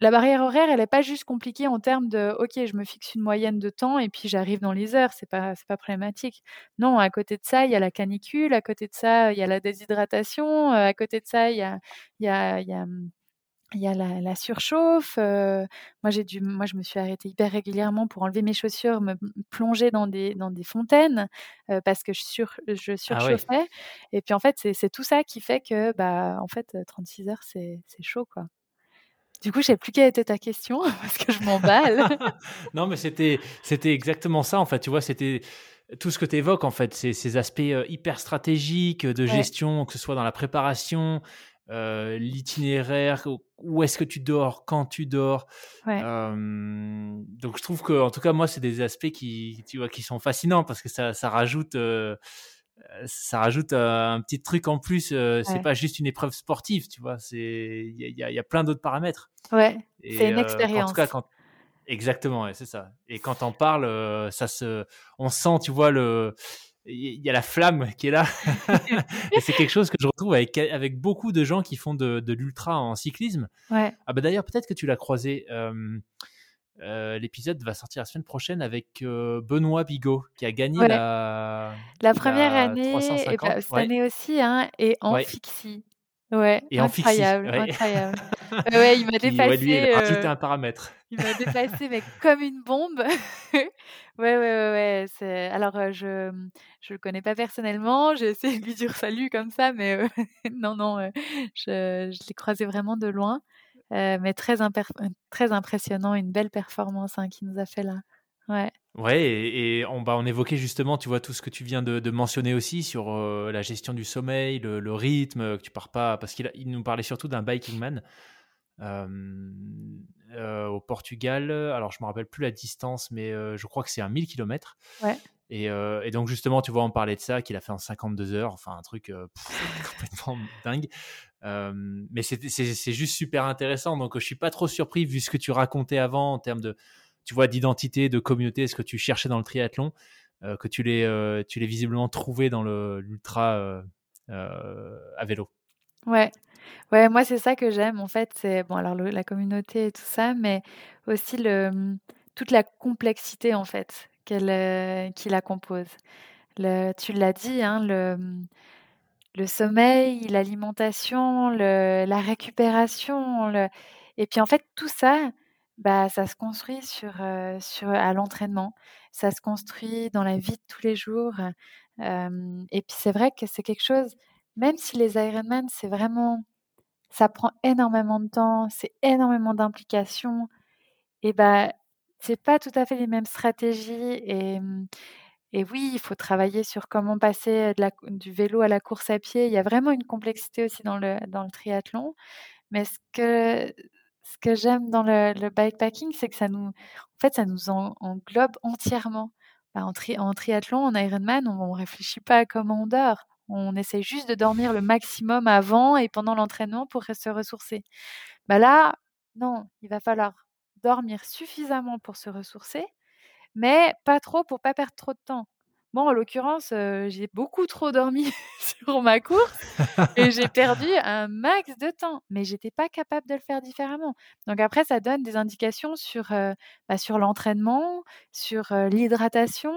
[SPEAKER 1] la barrière horaire, elle n'est pas juste compliquée en termes de OK, je me fixe une moyenne de temps et puis j'arrive dans les heures, c'est pas c'est pas problématique. Non, à côté de ça, il y a la canicule, à côté de ça, il y a la déshydratation, à côté de ça, il y a il y a il y a mmh, il y a la, surchauffe. moi, j'ai dû, moi, je me suis arrêtée hyper régulièrement pour enlever mes chaussures, me plonger dans des, dans des fontaines parce que je, sur, je ah surchauffais. Et puis, en fait, c'est tout ça qui fait que, bah, en fait, 36 heures, c'est chaud, quoi. Du coup, je sais plus quelle était ta question parce que je m'emballe.
[SPEAKER 2] non, mais c'était c'était exactement ça en fait. Tu vois, c'était tout ce que tu évoques en fait, ces, ces aspects euh, hyper stratégiques de gestion, que ce soit dans la préparation, euh, l'itinéraire, où est-ce que tu dors, quand tu dors. donc je trouve que, en tout cas, moi, c'est des aspects qui, tu vois, qui sont fascinants parce que ça, ça rajoute euh, ça rajoute un petit truc en plus. C'est pas juste une épreuve sportive, tu vois. C'est il y, y, a plein d'autres paramètres.
[SPEAKER 1] Ouais. C'est une expérience.
[SPEAKER 2] En tout cas, quand exactement, c'est ça. Et quand on parle, ça se, on sent, tu vois le, il y a la flamme qui est là. et c'est quelque chose que je retrouve avec avec beaucoup de gens qui font de, de l'ultra en cyclisme.
[SPEAKER 1] Ouais.
[SPEAKER 2] Ah bah d'ailleurs peut-être que tu l'as croisé. Euh, l'épisode va sortir la semaine prochaine avec euh, Benoît Bigot qui a gagné la,
[SPEAKER 1] la première année et bah, cette année aussi hein, et en fixie. Ouais, et incroyable, en incroyable. ouais, il m'a dépassé.
[SPEAKER 2] lui, il a rajouté euh, un paramètre.
[SPEAKER 1] Il m'a dépassé, mais comme une bombe. ouais, ouais, ouais, ouais. Alors, je je le connais pas personnellement. J'ai essayé de lui dire salut comme ça, mais non, non, je, je l'ai croisé vraiment de loin. Euh, mais très, très impressionnant, une belle performance hein, qui nous a fait là. Ouais.
[SPEAKER 2] Ouais, et, on, bah, on évoquait justement, tu vois, tout ce que tu viens de, mentionner aussi sur euh, la gestion du sommeil, le, rythme, que tu pars pas, parce qu'il il nous parlait surtout d'un biking man euh, au Portugal. Alors, je me rappelle plus la distance, mais je crois que c'est un 1000 km.
[SPEAKER 1] Ouais.
[SPEAKER 2] Et, et, donc, justement, tu vois, on parlait de ça, qu'il a fait en 52 heures, enfin, un truc complètement dingue mais c'est juste super intéressant. Donc, je suis pas trop surpris vu ce que tu racontais avant en termes de, tu vois, d'identité, de communauté, ce que tu cherchais dans le triathlon, que tu l'aies, tu l'es visiblement trouvé dans l'ultra à vélo.
[SPEAKER 1] Ouais. Ouais, moi c'est ça que j'aime en fait, c'est bon alors la communauté et tout ça, mais aussi mmh, toute la complexité en fait qu'elle qui la compose. Tu l'as dit, hein, le mmh, le sommeil, l'alimentation, la récupération, et puis en fait tout ça, bah, ça se construit sur, sur à l'entraînement. Ça se construit dans la vie de tous les jours, et puis c'est vrai que c'est quelque chose même si les Ironman, c'est vraiment ça prend énormément de temps, c'est énormément d'implications et bah, c'est pas tout à fait les mêmes stratégies et oui, il faut travailler sur comment passer du vélo à la course à pied. Il y a vraiment une complexité aussi dans le, dans le triathlon. Mais ce que, ce que j'aime dans le, bikepacking, c'est que ça nous, en fait, ça nous englobe entièrement. Bah, en, triathlon, en Ironman, on ne réfléchit pas à comment on dort. On essaie juste de dormir le maximum avant et pendant l'entraînement pour se ressourcer. Bah là, non, il va falloir dormir suffisamment pour se ressourcer, mais pas trop pour pas perdre trop de temps. Bon, en l'occurrence, j'ai beaucoup trop dormi sur ma course et j'ai perdu un max de temps, mais j'étais pas capable de le faire différemment. Donc après, ça donne des indications sur, bah, sur l'entraînement, sur l'hydratation,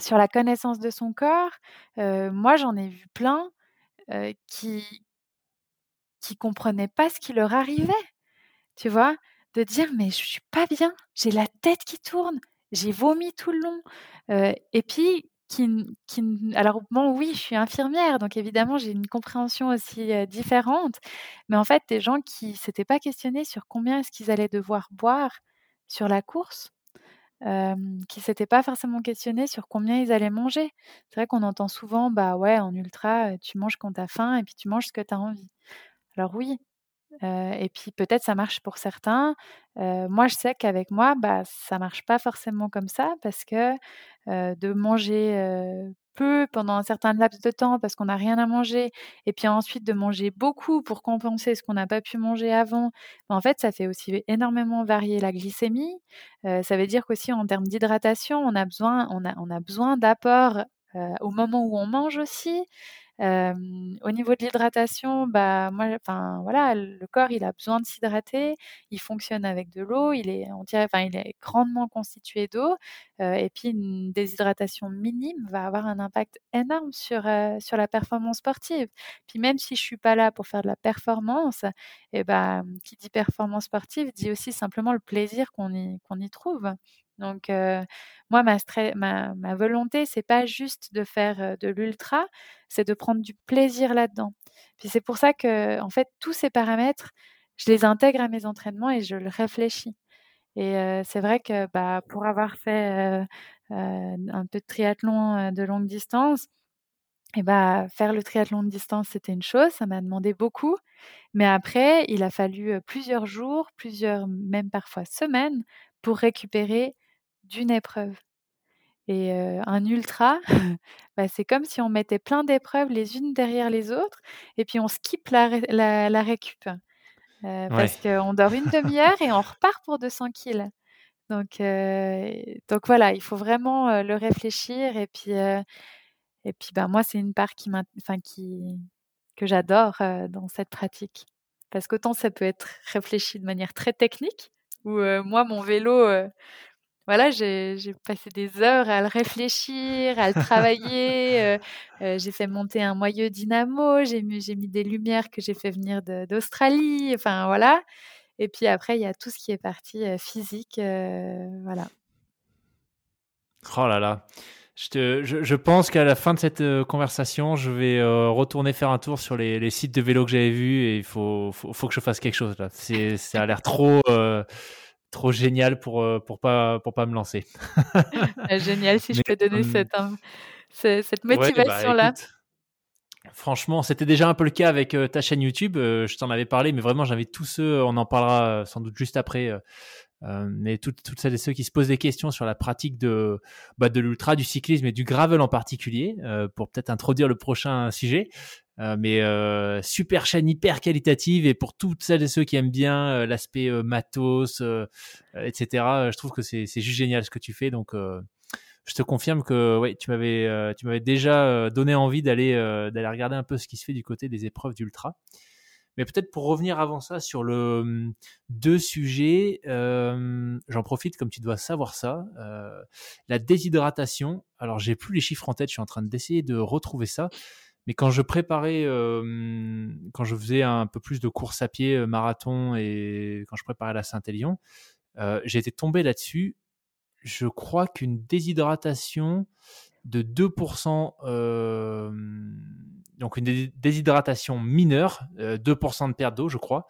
[SPEAKER 1] sur la connaissance de son corps. moi, j'en ai vu plein qui qui comprenaient pas ce qui leur arrivait, tu vois, de dire mais je suis pas bien, j'ai la tête qui tourne, j'ai vomi tout le long. et puis, qui, qui, alors bon, oui, je suis infirmière, donc évidemment, j'ai une compréhension aussi différente. Mais en fait, des gens qui s'étaient pas questionnés sur combien est-ce qu'ils allaient devoir boire sur la course, euh, qui s'étaient pas forcément questionnés sur combien ils allaient manger. C'est vrai qu'on entend souvent, bah ouais, en ultra, tu manges quand tu as faim et puis tu manges ce que tu as envie. Alors oui, et puis peut-être ça marche pour certains. moi, je sais qu'avec moi, bah, ça marche pas forcément comme ça parce que de manger peu pendant un certain laps de temps parce qu'on n'a rien à manger, et puis ensuite de manger beaucoup pour compenser ce qu'on n'a pas pu manger avant, en fait, ça fait aussi énormément varier la glycémie. ça veut dire qu'aussi en termes d'hydratation, on a besoin, on a, on a besoin d'apports au moment où on mange aussi au niveau de l'hydratation, bah moi, enfin voilà, le corps il a besoin de s'hydrater. Il fonctionne avec de l'eau. Il est, on dirait, enfin il est grandement constitué d'eau. et puis une déshydratation minime va avoir un impact énorme sur sur la performance sportive. Puis même si je suis pas là pour faire de la performance, et ben qui dit performance sportive dit aussi simplement le plaisir qu'on y qu'on y trouve. Donc, moi, ma, ma, ma volonté, c'est pas juste de faire de l'ultra, c'est de prendre du plaisir là-dedans. Puis c'est pour ça que, en fait, tous ces paramètres, je les intègre à mes entraînements et je le réfléchis. Et c'est vrai que bah, pour avoir fait un peu de triathlon de longue distance, et bah, faire le triathlon de distance, c'était une chose, ça m'a demandé beaucoup. Mais après, il a fallu plusieurs jours, plusieurs, même parfois semaines, pour récupérer d'une épreuve. Et un ultra, bah, c'est comme si on mettait plein d'épreuves les unes derrière les autres, et puis on skip la, la, récup. Parce qu'on dort une demi-heure et on repart pour 200 kills. Donc, donc voilà, il faut vraiment le réfléchir. Et puis, et puis bah, moi, c'est une part qui, enfin, qui, que j'adore dans cette pratique. Parce qu'autant ça peut être réfléchi de manière très technique, où moi, mon vélo, voilà, j'ai passé des heures à le réfléchir, à le travailler. Euh, euh, j'ai fait monter un moyeu dynamo, j'ai mis, des lumières que j'ai fait venir d'Australie. Enfin, voilà. Et puis après, il y a tout ce qui est partie euh, physique. voilà.
[SPEAKER 2] Oh là là. Je, te, je, pense qu'à la fin de cette conversation, je vais retourner faire un tour sur les, sites de vélo que j'avais vus et il faut, faut, faut, que je fasse quelque chose là. Ça a l'air trop trop génial pour, euh, pour pas, pour pas me lancer.
[SPEAKER 1] Ah, génial, si je peux donner cette, cette bah, motivation-là.
[SPEAKER 2] franchement, c'était déjà un peu le cas avec euh, ta chaîne YouTube. Euh, je t'en avais parlé, mais vraiment, j'invite tous ceux, on en parlera sans doute juste après. Mais toutes, toutes, celles et ceux qui se posent des questions sur la pratique de, bah, de l'ultra, du cyclisme et du gravel en particulier, pour peut-être introduire le prochain sujet. Euh, mais euh, super chaîne hyper qualitative et pour toutes celles et ceux qui aiment bien euh, l'aspect matos, etc. je trouve que c'est juste génial ce que tu fais. Donc je te confirme que ouais, tu m'avais tu m'avais déjà donné envie d'aller d'aller regarder un peu ce qui se fait du côté des épreuves d'ultra. Mais peut-être pour revenir avant ça sur le hum, deux sujets, j'en profite comme tu dois savoir ça. la déshydratation. Alors j'ai plus les chiffres en tête, je suis en train d'essayer de retrouver ça. Mais quand je préparais, quand je faisais un peu plus de course à pied, marathon, et quand je préparais la Saint-Élion, j'ai été tombé là-dessus. Je crois qu'une déshydratation de 2%, donc une déshydratation mineure, 2% de perte d'eau, je crois,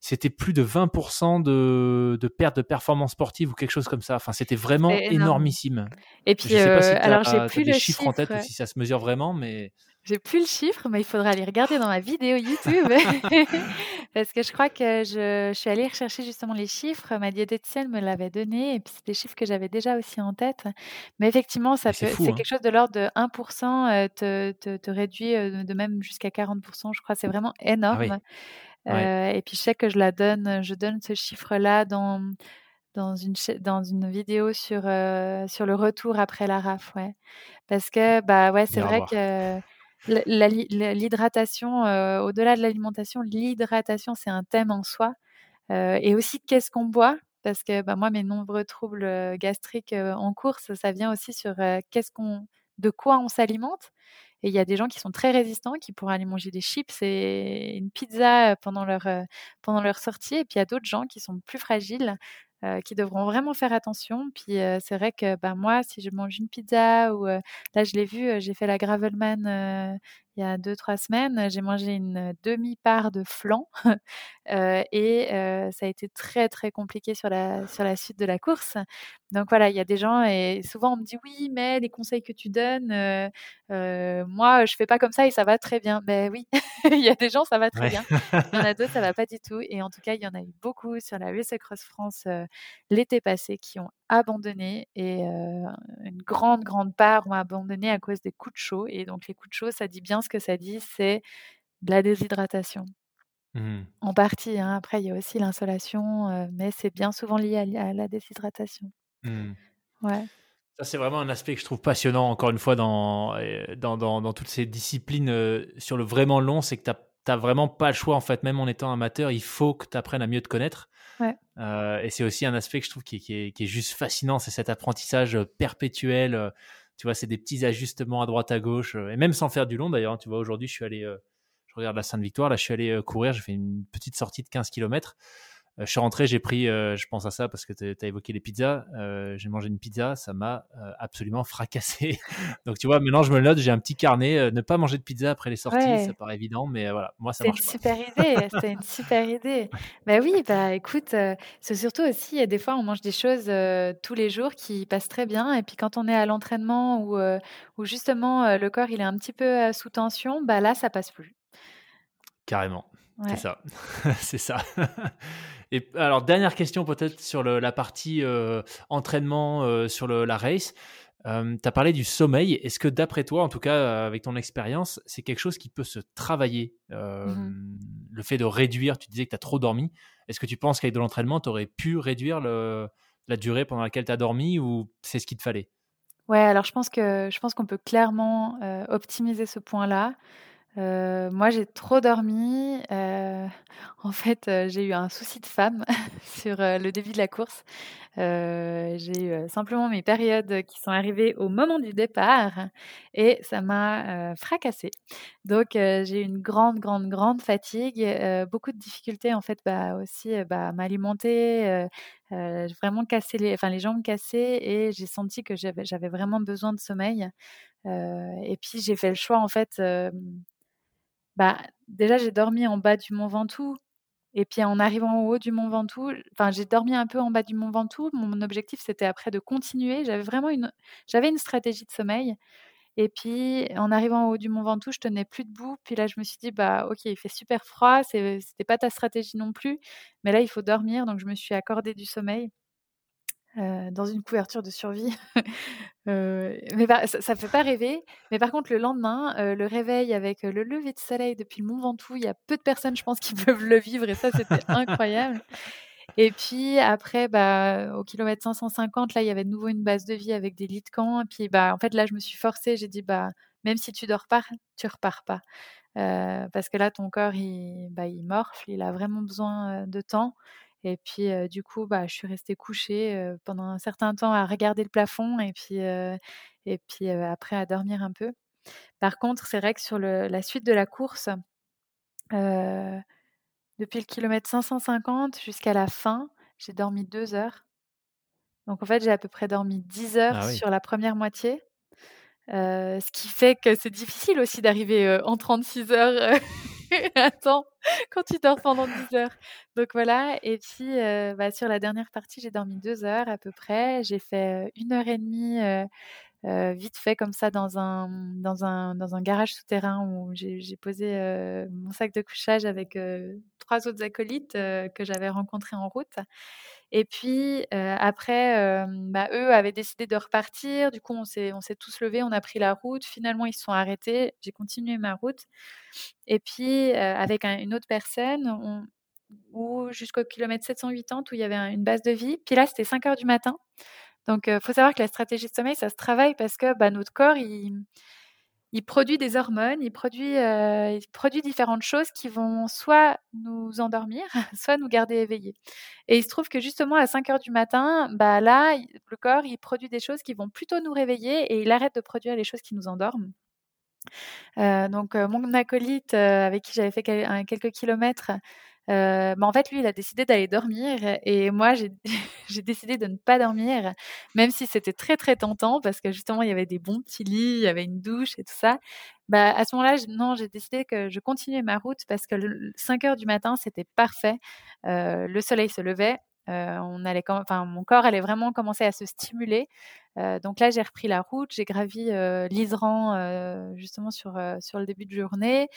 [SPEAKER 2] c'était plus de 20% de, de, perte de performance sportive ou quelque chose comme ça. Enfin, c'était vraiment énormissime.
[SPEAKER 1] Et puis, je sais pas si alors j'ai plus
[SPEAKER 2] le chiffre en tête ou si ça se mesure vraiment, mais
[SPEAKER 1] j'ai plus le chiffre, mais il faudra aller regarder dans ma vidéo YouTube. Parce que je crois que je, suis allée rechercher justement les chiffres. Ma diététicienne me l'avait donné. Et puis, c'est des chiffres que j'avais déjà aussi en tête. Mais effectivement, ça c'est hein. quelque chose de l'ordre de 1% euh, te, te, te, réduit euh, de même jusqu'à 40%. Je crois c'est vraiment ah énorme. Euh, et puis, je sais que je la donne, je donne ce chiffre-là dans dans une, dans une vidéo sur, sur le retour après la RAF, ouais. Parce que, bah ouais, c'est vrai que L'hydratation, euh, au-delà de l'alimentation, l'hydratation, c'est un thème en soi. Euh, et aussi, qu'est-ce qu'on boit? Parce que bah, moi, mes nombreux troubles euh, gastriques en course, ça vient aussi sur qu'est-ce qu'on, de quoi on s'alimente. Et il y a des gens qui sont très résistants, qui pourraient aller manger des chips et une pizza pendant leur, pendant leur sortie. Et puis il y a d'autres gens qui sont plus fragiles, qui devront vraiment faire attention. Puis c'est vrai que bah, moi, si je mange une pizza ou là, je l'ai vu, j'ai fait la Gravelman il y a deux, trois semaines, j'ai mangé une demi-part de flan et ça a été très, très compliqué sur la, sur la suite de la course. Donc voilà, il y a des gens et souvent on me dit oui, mais les conseils que tu donnes, moi, je fais pas comme ça et ça va très bien. Ben oui, il y a des gens, ça va très bien. Il y en a d'autres, ça va pas du tout. Et en tout cas, il y en a eu beaucoup sur la Race Cross France l'été passé qui ont abandonné et une grande, grande part ont abandonné à cause des coups de chaud. Et donc les coups de chaud, ça dit bien ce que ça dit, c'est de la déshydratation.
[SPEAKER 2] Mmh.
[SPEAKER 1] En partie, hein. après il y a aussi l'insolation, mais c'est bien souvent lié à, la déshydratation.
[SPEAKER 2] Mmh.
[SPEAKER 1] Ouais.
[SPEAKER 2] Ça, c'est vraiment un aspect que je trouve passionnant, encore une fois, dans, dans, dans, toutes ces disciplines sur le vraiment long, c'est que tu n'as vraiment pas le choix, en fait, même en étant amateur, il faut que tu apprennes à mieux te connaître.
[SPEAKER 1] Euh,
[SPEAKER 2] et c'est aussi un aspect que je trouve qui, est, qui est, juste fascinant, c'est cet apprentissage euh, perpétuel. Euh, tu vois, c'est des petits ajustements à droite à gauche, et même sans faire du long d'ailleurs. Hein. Tu vois, aujourd'hui, je suis allé, je regarde la Sainte-Victoire, là, je suis allé courir, j'ai fait une petite sortie de 15 km. Euh, je suis rentré, j'ai pris, euh, je pense à ça parce que tu as évoqué les pizzas. Euh, j'ai mangé une pizza, ça m'a absolument fracassé. Donc tu vois, maintenant je me note, j'ai un petit carnet. ne pas manger de pizza après les sorties, ça paraît évident, mais voilà, moi ça marche.
[SPEAKER 1] C'est une super idée, c'est une super idée. Bah oui, bah écoute, c'est surtout aussi, il y a des fois on mange des choses tous les jours qui passent très bien, et puis quand on est à l'entraînement ou où justement le corps il est un petit peu sous tension, bah là ça passe plus.
[SPEAKER 2] Carrément. C'est ça. c'est ça. Et alors, dernière question peut-être sur la partie euh, entraînement euh, sur la race. Euh, tu as parlé du sommeil. Est-ce que d'après toi, en tout cas avec ton expérience, c'est quelque chose qui peut se travailler mmh Le fait de réduire, tu disais que tu as trop dormi. Est-ce que tu penses qu'avec de l'entraînement, tu aurais pu réduire la durée pendant laquelle tu as dormi ou c'est ce qu'il te fallait?
[SPEAKER 1] Ouais, alors je pense que je pense qu'on peut clairement optimiser ce point-là. Euh, moi, j'ai trop dormi. Euh, en fait, euh, j'ai eu un souci de femme sur le début de la course. j'ai eu simplement mes périodes qui sont arrivées au moment du départ et ça m'a fracassée. Donc, j'ai eu une grande, grande, grande fatigue, beaucoup de difficultés en fait, bah, aussi bah, à m'alimenter. Vraiment cassé les, enfin, les jambes cassées et j'ai senti que j'avais vraiment besoin de sommeil. et puis, j'ai fait le choix en fait bah, déjà, j'ai dormi en bas du Mont Ventoux et puis en arrivant au haut du Mont Ventoux, enfin, j'ai dormi un peu en bas du Mont Ventoux. Mon objectif, c'était après de continuer. J'avais vraiment une j'avais une stratégie de sommeil et puis en arrivant au haut du Mont Ventoux, je tenais plus debout. Puis là, je me suis dit: «Bah, OK, il fait super froid, c'était pas ta stratégie non plus, mais là, il faut dormir», donc je me suis accordé du sommeil. Euh, dans une couverture de survie. Euh, mais ça ne fait pas rêver. Mais par contre, le lendemain, euh, le réveil avec le lever de soleil depuis le Mont Ventoux, il y a peu de personnes, je pense, qui peuvent le vivre. Et ça, c'était incroyable. Et puis après, bah, au kilomètre 550, là, il y avait de nouveau une base de vie avec des lits de camp. Et puis, bah, en fait, là, je me suis forcée. J'ai dit, bah, même si tu dors pas, tu repars pas. parce que là, ton corps, il, bah, il morfle, il a vraiment besoin de temps. Et puis, du coup, bah, je suis restée couchée pendant un certain temps à regarder le plafond et puis, et puis après à dormir un peu. Par contre, c'est vrai que sur la suite de la course, depuis le kilomètre 550 jusqu'à la fin, j'ai dormi deux heures. Donc en fait, j'ai à peu près dormi 10 heures ah sur la première moitié. ce qui fait que c'est difficile aussi d'arriver en 36 heures Attends, quand tu dors pendant 10 heures. Donc voilà, et puis bah, sur la dernière partie, j'ai dormi deux heures à peu près. J'ai fait une heure et demie vite fait comme ça dans un, dans un, dans un garage souterrain où j'ai posé mon sac de couchage avec trois autres acolytes que j'avais rencontrés en route. Et puis après, bah, eux avaient décidé de repartir. Du coup, on s'est, tous levés, on a pris la route. Finalement, ils se sont arrêtés. J'ai continué ma route. Et puis, avec une autre personne, jusqu'au kilomètre 780 où il y avait une base de vie. Puis là, c'était 5 heures du matin. Donc, il faut savoir que la stratégie de sommeil, ça se travaille parce que bah, notre corps, il, produit des hormones, il produit, différentes choses qui vont soit nous endormir, soit nous garder éveillés. Et il se trouve que justement à 5 heures du matin, bah là, le corps, il produit des choses qui vont plutôt nous réveiller et il arrête de produire les choses qui nous endorment. Donc mon acolyte avec qui j'avais fait quelques kilomètres, bah, en fait, lui, il a décidé d'aller dormir et moi, j'ai décidé de ne pas dormir, même si c'était très, très tentant parce que justement, il y avait des bons petits lits, il y avait une douche et tout ça. Bah, à ce moment-là, non, j'ai décidé que je continuais ma route parce que le, 5 heures du matin, c'était parfait. le soleil se levait. on allait, enfin, mon corps allait vraiment commencer à se stimuler. Donc là, j'ai repris la route, j'ai gravi l'Isran, juste justement sur, sur le début de journée.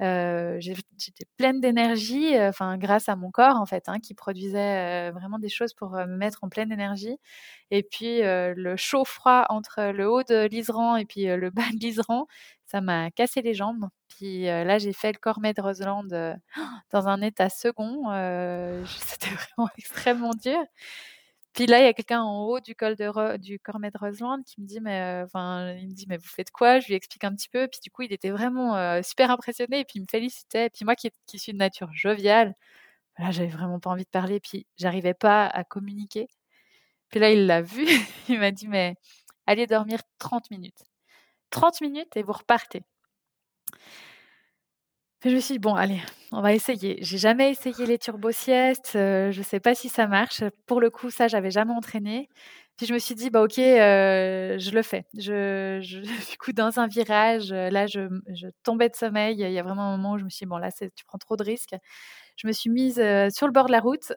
[SPEAKER 1] J'étais pleine d'énergie, enfin grâce à mon corps en fait, hein, qui produisait vraiment des choses pour me mettre en pleine énergie. Et puis le chaud-froid entre le haut de l'Iseran et puis le bas de l'Iseran, ça m'a cassé les jambes. Puis là, j'ai fait le Cormet de Roseland dans un état second. C'était vraiment extrêmement dur. Puis là, il y a quelqu'un en haut du col de du Cormet de Roseland qui me dit mais enfin il me dit mais vous faites quoi? Je lui explique un petit peu. Puis du coup, il était vraiment super impressionné et puis il me félicitait. Puis moi qui, suis de nature joviale, là j'avais vraiment pas envie de parler. Puis j'arrivais pas à communiquer. Puis là, il l'a vu. il m'a dit mais allez dormir 30 minutes. 30 minutes et vous repartez. Je me suis dit, bon, allez, on va essayer. J'ai jamais essayé les turbo-siestes. je ne sais pas si ça marche. Pour le coup, ça, j'avais jamais entraîné. Puis je me suis dit, bah ok, je le fais. Je, du coup, dans un virage, là, je, tombais de sommeil. Il y a vraiment un moment où je me suis dit, bon, là, tu prends trop de risques. Je me suis mise sur le bord de la route,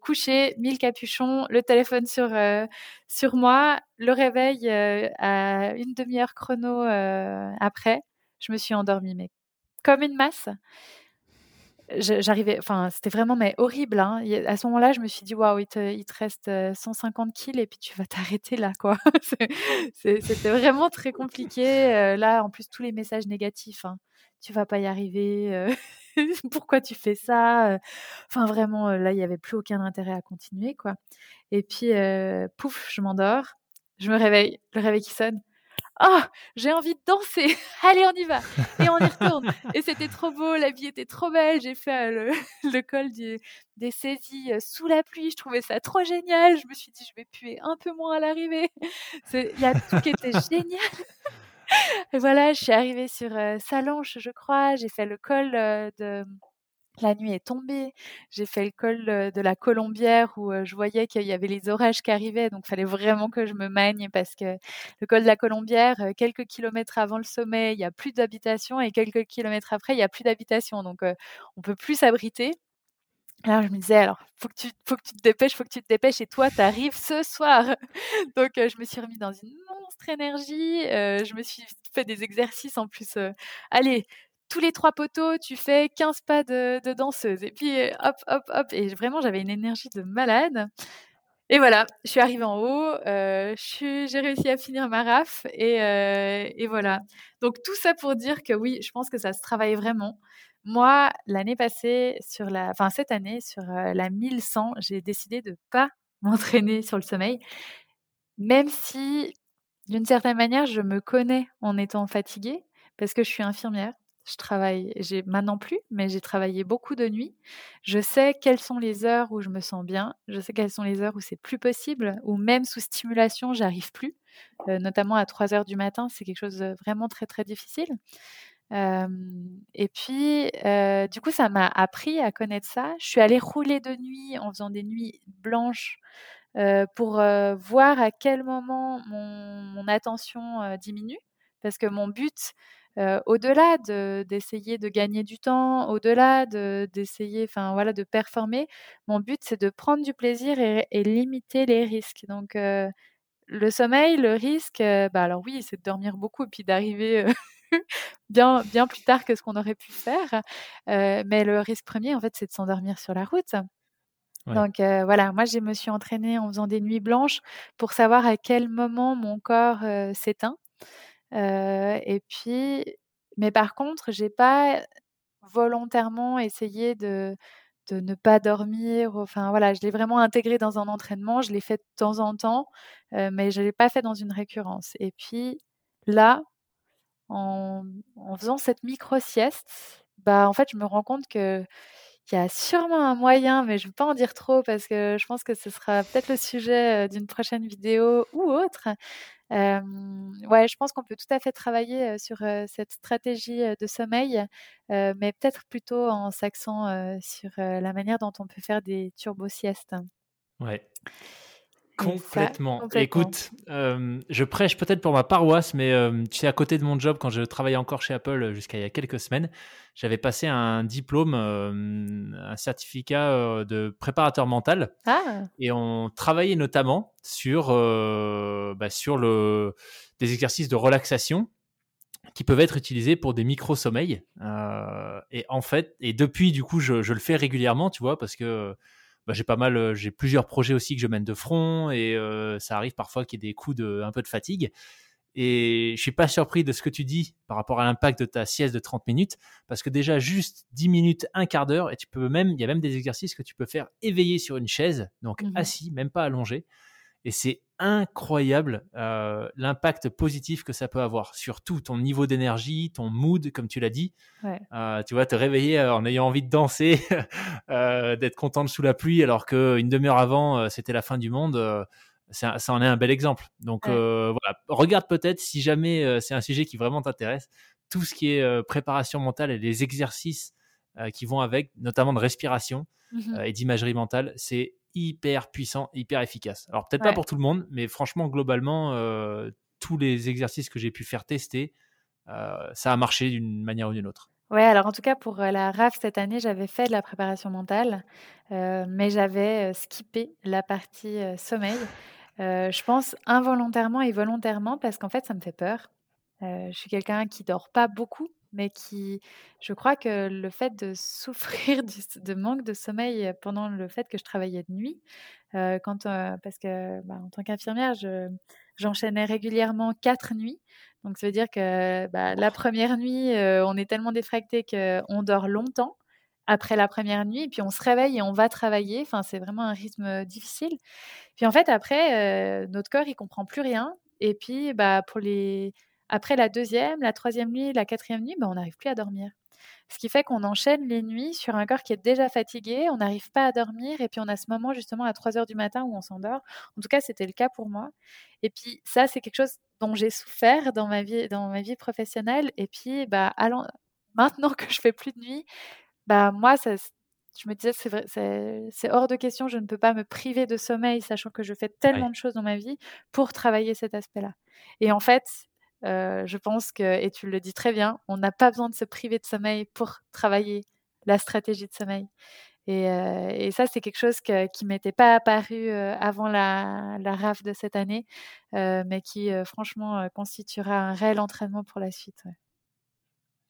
[SPEAKER 1] couchée, mis le capuchon, le téléphone sur, sur moi, le réveil à une demi-heure chrono après. Je me suis endormie, mais comme une masse. J'arrivais, enfin, c'était vraiment mais horrible. Hein. À ce moment-là, je me suis dit, waouh, il te, reste 150 kills et puis tu vas t'arrêter là, quoi. C'était vraiment très compliqué. Là, en plus, tous les messages négatifs. Hein. Tu vas pas y arriver. pourquoi tu fais ça Enfin, vraiment, là, il n'y avait plus aucun intérêt à continuer, quoi. Et puis, pouf, je m'endors, je me réveille, le réveil qui sonne. Oh, j'ai envie de danser. Allez, on y va. Et on y retourne. Et c'était trop beau, la vie était trop belle. J'ai fait le, col des saisies sous la pluie. Je trouvais ça trop génial. Je me suis dit, je vais puer un peu moins à l'arrivée. Il y a tout qui était génial. Et voilà, je suis arrivée sur Salanches, je crois. J'ai fait le col de la nuit est tombée. J'ai fait le col de la Colombière où je voyais qu'il y avait les orages qui arrivaient, donc il fallait vraiment que je me magne parce que le col de la Colombière, quelques kilomètres avant le sommet, il y a plus d'habitation et quelques kilomètres après, il y a plus d'habitation, donc on peut plus s'abriter. Alors je me disais, alors faut que tu, faut que tu te dépêches, faut que tu te dépêches, et toi, tu arrives ce soir. Donc je me suis remis dans une monstre énergie. je me suis fait des exercices en plus. allez, tous les trois poteaux, tu fais 15 pas de, danseuse. Et puis hop, hop, hop. Et vraiment, j'avais une énergie de malade. Et voilà, je suis arrivée en haut, j'ai réussi à finir ma raf et, et, voilà. Donc tout ça pour dire que oui, je pense que ça se travaille vraiment. Moi, l'année passée, sur la, enfin cette année, sur la 1100, j'ai décidé de pas m'entraîner sur le sommeil, même si, d'une certaine manière, je me connais en étant fatiguée, parce que je suis infirmière. Je travaille, j'ai maintenant plus, mais j'ai travaillé beaucoup de nuits. Je sais quelles sont les heures où je me sens bien. Je sais quelles sont les heures où c'est plus possible, ou même sous stimulation, j'arrive plus. notamment à 3 heures du matin, c'est quelque chose de vraiment très très difficile et puis, du coup, ça m'a appris à connaître ça. Je suis allée rouler de nuit en faisant des nuits blanches pour voir à quel moment mon, attention diminue. Parce que mon but, au-delà d'essayer de, gagner du temps, au-delà d'essayer, enfin voilà, de performer, mon but c'est de prendre du plaisir et, et limiter les risques. Donc le sommeil, le risque, bah alors oui, c'est de dormir beaucoup et puis d'arriver bien, bien plus tard que ce qu'on aurait pu faire. mais le risque premier, en fait, c'est de s'endormir sur la route. Donc voilà, moi, je me suis entraînée en faisant des nuits blanches pour savoir à quel moment mon corps s'éteint. Et puis, mais par contre, j'ai pas volontairement essayé de, de ne pas dormir. Enfin voilà, je l'ai vraiment intégré dans un entraînement. Je l'ai fait de temps en temps, mais je l'ai pas fait dans une récurrence. Et puis là, en, faisant cette micro-sieste, bah, en fait, je me rends compte que il y a sûrement un moyen, mais je ne veux pas en dire trop parce que je pense que ce sera peut-être le sujet d'une prochaine vidéo ou autre. ouais, je pense qu'on peut tout à fait travailler sur cette stratégie de sommeil, mais peut-être plutôt en s'axant sur la manière dont on peut faire des turbo-siestes.
[SPEAKER 2] Ouais. Complètement. Écoute, euh, je prêche peut-être pour ma paroisse, mais euh, tu sais, à côté de mon job, quand je travaillais encore chez Apple euh, jusqu'à il y a quelques semaines, j'avais passé un diplôme, un certificat de préparateur mental. Ah. Et on travaillait notamment sur, bah, sur le, des exercices de relaxation qui peuvent être utilisés pour des micro-sommeils. et en fait, et depuis, du coup, je, je, le fais régulièrement, tu vois, parce que bah, j'ai pas mal, j'ai plusieurs projets aussi que je mène de front et ça arrive parfois qu'il y ait des coups de un peu de fatigue. Et je suis pas surpris de ce que tu dis par rapport à l'impact de ta sieste de 30 minutes, parce que déjà juste 10 minutes, un quart d'heure, et tu peux même, il y a même des exercices que tu peux faire éveillé sur une chaise, donc mmh assis, même pas allongé. Et c'est incroyable euh, l'impact positif que ça peut avoir sur tout ton niveau d'énergie, ton mood, comme tu l'as dit. Euh, tu vois, te réveiller euh, en ayant envie de danser, d'être contente sous la pluie, alors qu'une demi-heure avant, c'était la fin du monde ça, en est un bel exemple. Donc euh, voilà, regarde peut-être si jamais euh, c'est un sujet qui vraiment t'intéresse, tout ce qui est euh, préparation mentale et les exercices qui vont avec, notamment de respiration mmh et d'imagerie mentale, c'est hyper puissant, hyper efficace. Alors peut-être pas pour tout le monde, mais franchement globalement, tous les exercices que j'ai pu faire tester, ça a marché d'une manière ou d'une autre.
[SPEAKER 1] Ouais, alors en tout cas pour la RAF cette année, j'avais fait de la préparation mentale, mais j'avais skippé la partie sommeil. Euh, je pense involontairement et volontairement parce qu'en fait, ça me fait peur. Euh, je suis quelqu'un qui dort pas beaucoup, mais qui, je crois que le fait de souffrir de manque de sommeil pendant le fait que je travaillais de nuit, euh, quand, parce que bah, en tant qu'infirmière, j'enchaînais régulièrement quatre nuits. Donc ça veut dire que bah, la première nuit, on est tellement défracté qu'on dort longtemps après la première nuit, et puis on se réveille et on va travailler. Enfin, c'est vraiment un rythme difficile. Puis en fait, après, notre corps, il comprend plus rien. Et puis, bah, pour les... après la deuxième, la troisième nuit, la quatrième nuit, bah, on n'arrive plus à dormir. Ce qui fait qu'on enchaîne les nuits sur un corps qui est déjà fatigué, on n'arrive pas à dormir, et puis on a ce moment justement à 3 heures du matin où on s'endort. En tout cas, c'était le cas pour moi. Et puis ça, c'est quelque chose dont j'ai souffert dans ma vie, dans ma vie professionnelle. Et puis, bah, maintenant que je fais plus de nuit, bah moi, ça, je me disais, c'est, c'est hors de question, je ne peux pas me priver de sommeil, sachant que je fais tellement de choses dans ma vie pour travailler cet aspect-là. Et en fait, je pense que, et tu le dis très bien, on n'a pas besoin de se priver de sommeil pour travailler la stratégie de sommeil. Et, ça, c'est quelque chose que, qui m'était pas apparu avant la, la RAF de cette année, mais qui, franchement, constituera un réel entraînement pour la suite.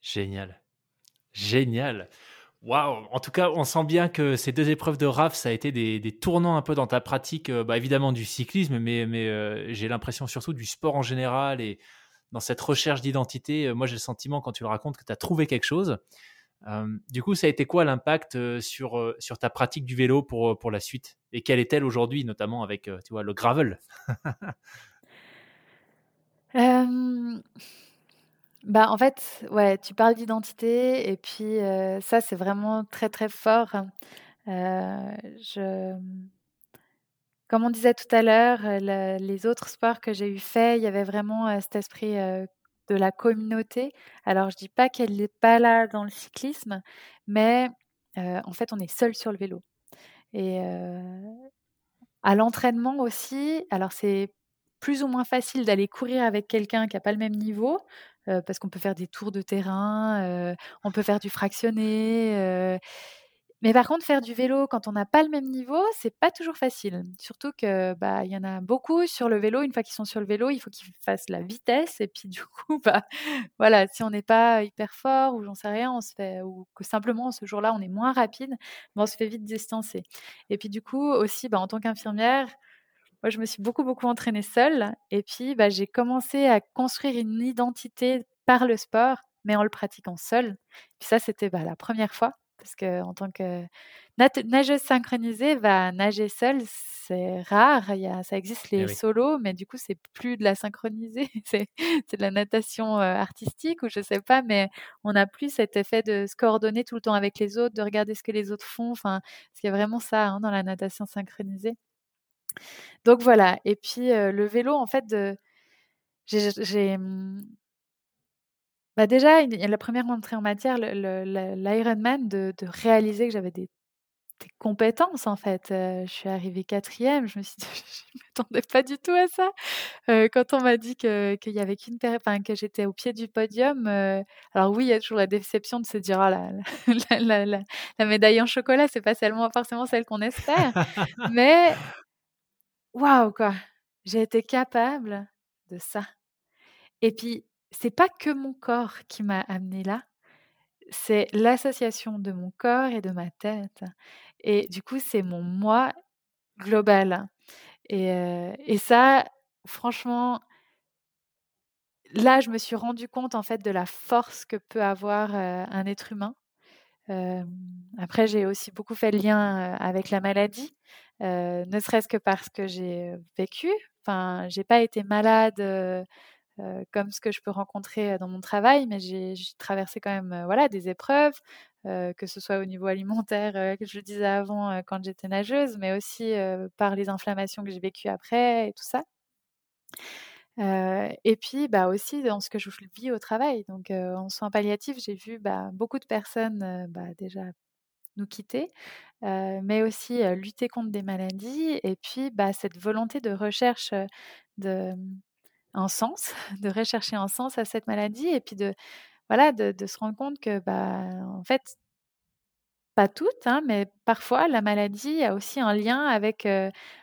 [SPEAKER 2] Génial. Génial. Waouh En tout cas, on sent bien que ces deux épreuves de RAF, ça a été des, tournants un peu dans ta pratique, bah, évidemment du cyclisme, mais, mais j'ai l'impression surtout du sport en général et dans cette recherche d'identité. Euh, moi, j'ai le sentiment, quand tu le racontes, que tu as trouvé quelque chose. du coup, ça a été quoi l'impact sur, sur ta pratique du vélo pour, pour la suite? Et quelle est-elle aujourd'hui, notamment avec tu vois, le gravel?
[SPEAKER 1] Bah, en fait, ouais, tu parles d'identité et puis, ça, c'est vraiment très, très fort. je comme on disait tout à l'heure, les autres sports que j'ai eu fait, il y avait vraiment, cet esprit, de la communauté. Alors je dis pas qu'elle n'est pas là dans le cyclisme, mais, en fait, on est seul sur le vélo et à l'entraînement aussi, alors c'est plus ou moins facile d'aller courir avec quelqu'un qui a pas le même niveau, parce qu'on peut faire des tours de terrain, on peut faire du fractionné. Mais par contre, faire du vélo quand on n'a pas le même niveau, c'est pas toujours facile. Surtout que bah il y en a beaucoup sur le vélo. Une fois qu'ils sont sur le vélo, il faut qu'ils fassent la vitesse. Et puis du coup, bah voilà, si on n'est pas hyper fort ou j'en sais rien, on se fait ou que simplement ce jour-là on est moins rapide, bah, on se fait vite distancer. Et puis du coup aussi, bah, en tant qu'infirmière, moi, je me suis beaucoup, beaucoup entraînée seule. Et puis, bah, j'ai commencé à construire une identité par le sport, mais en le pratiquant seule. Puis ça, c'était bah, la première fois. Parce que en tant que nageuse synchronisée, bah, nager seule, c'est rare. Il y a, ça existe eh les solos, mais du coup, c'est plus de la synchronisée. c'est, de la natation artistique ou je sais pas, mais on n'a plus cet effet de se coordonner tout le temps avec les autres, de regarder ce que les autres font. Enfin, parce qu'il y a vraiment ça hein, dans la natation synchronisée. Donc voilà et puis, le vélo en fait de j'ai mmh bah, déjà la première entrée en matière, l'Ironman de de réaliser que j'avais des compétences en fait, je suis arrivée quatrième, je me suis dit: «Je m'attendais pas du tout à ça». quand on m'a dit que qu'il y avait qu'une enfin que j'étais au pied du podium, alors oui, il y a toujours la déception de se dire: «Oh la la la la médaille en chocolat, c'est pas seulement forcément celle qu'on espère». Mais waouh, quoi! J'ai été capable de ça. Et puis, c'est pas que mon corps qui m'a amené là, c'est l'association de mon corps et de ma tête. Et du coup, c'est mon moi global. Et, et ça, franchement, là, je me suis rendu compte en fait de la force que peut avoir un être humain. Après, j'ai aussi beaucoup fait le lien avec la maladie, ne serait-ce que parce que j'ai vécu. Enfin, j'ai pas été malade comme ce que je peux rencontrer dans mon travail, mais j'ai traversé quand même voilà, des épreuves, que ce soit au niveau alimentaire, que je le disais avant quand j'étais nageuse, mais aussi par les inflammations que j'ai vécues après et tout ça. et puis bah, aussi dans ce que je vis au travail. Donc en soins palliatifs, j'ai vu bah, beaucoup de personnes bah, déjà nous quitter, mais aussi lutter contre des maladies et puis bah, cette volonté de recherche de un sens, de rechercher un sens à cette maladie et puis de, voilà, de, se rendre compte que, bah, en fait, pas toutes, hein, mais parfois la maladie a aussi un lien avec,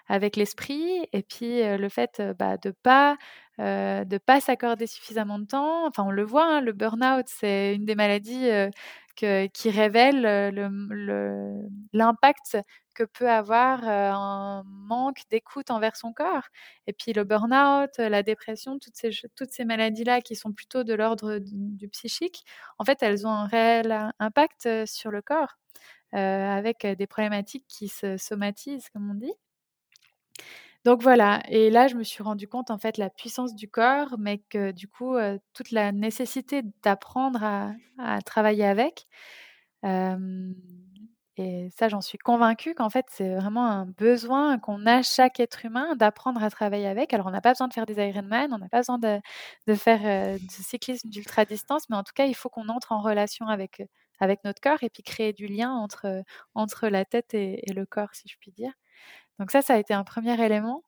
[SPEAKER 1] avec l'esprit et puis le fait bah, de pas de pas s'accorder suffisamment de temps. Enfin, on le voit, hein, le burn-out, c'est une des maladies qui révèle l'impact que peut avoir un manque d'écoute envers son corps. Et puis le burn-out, la dépression, toutes ces, maladies-là qui sont plutôt de l'ordre du psychique, en fait, elles ont un réel impact sur le corps. Euh, avec des problématiques qui se somatisent, comme on dit. Donc voilà, et là je me suis rendu compte en fait la puissance du corps, mais que du coup toute la nécessité d'apprendre à, travailler avec. et ça j'en suis convaincue qu'en fait c'est vraiment un besoin qu'on a chaque être humain d'apprendre à travailler avec. Alors on n'a pas besoin de faire des Ironman, on n'a pas besoin de, faire du cyclisme d'ultra distance, mais en tout cas il faut qu'on entre en relation avec avec notre corps et puis créer du lien entre, entre la tête et, le corps, si je puis dire. Donc ça, ça a été un premier élément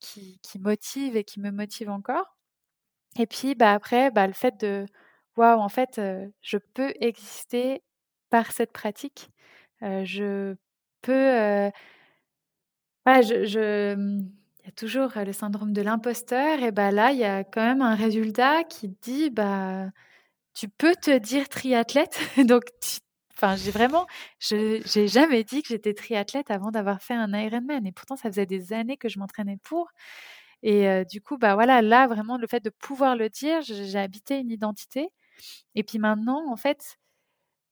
[SPEAKER 1] qui, motive et qui me motive encore. Et puis bah, après, bah, le fait de, waouh, en fait, je peux exister par cette pratique. je peux... Voilà, mmh, il y a toujours le syndrome de l'imposteur, et bah là, il y a quand même un résultat qui dit, bah, tu peux te dire triathlète. Donc, enfin, j'ai vraiment, je j'ai jamais dit que j'étais triathlète avant d'avoir fait un Ironman. Et pourtant, ça faisait des années que je m'entraînais pour. Et du coup, bah voilà, là, vraiment, le fait de pouvoir le dire, j'ai habité une identité. Et puis maintenant, en fait,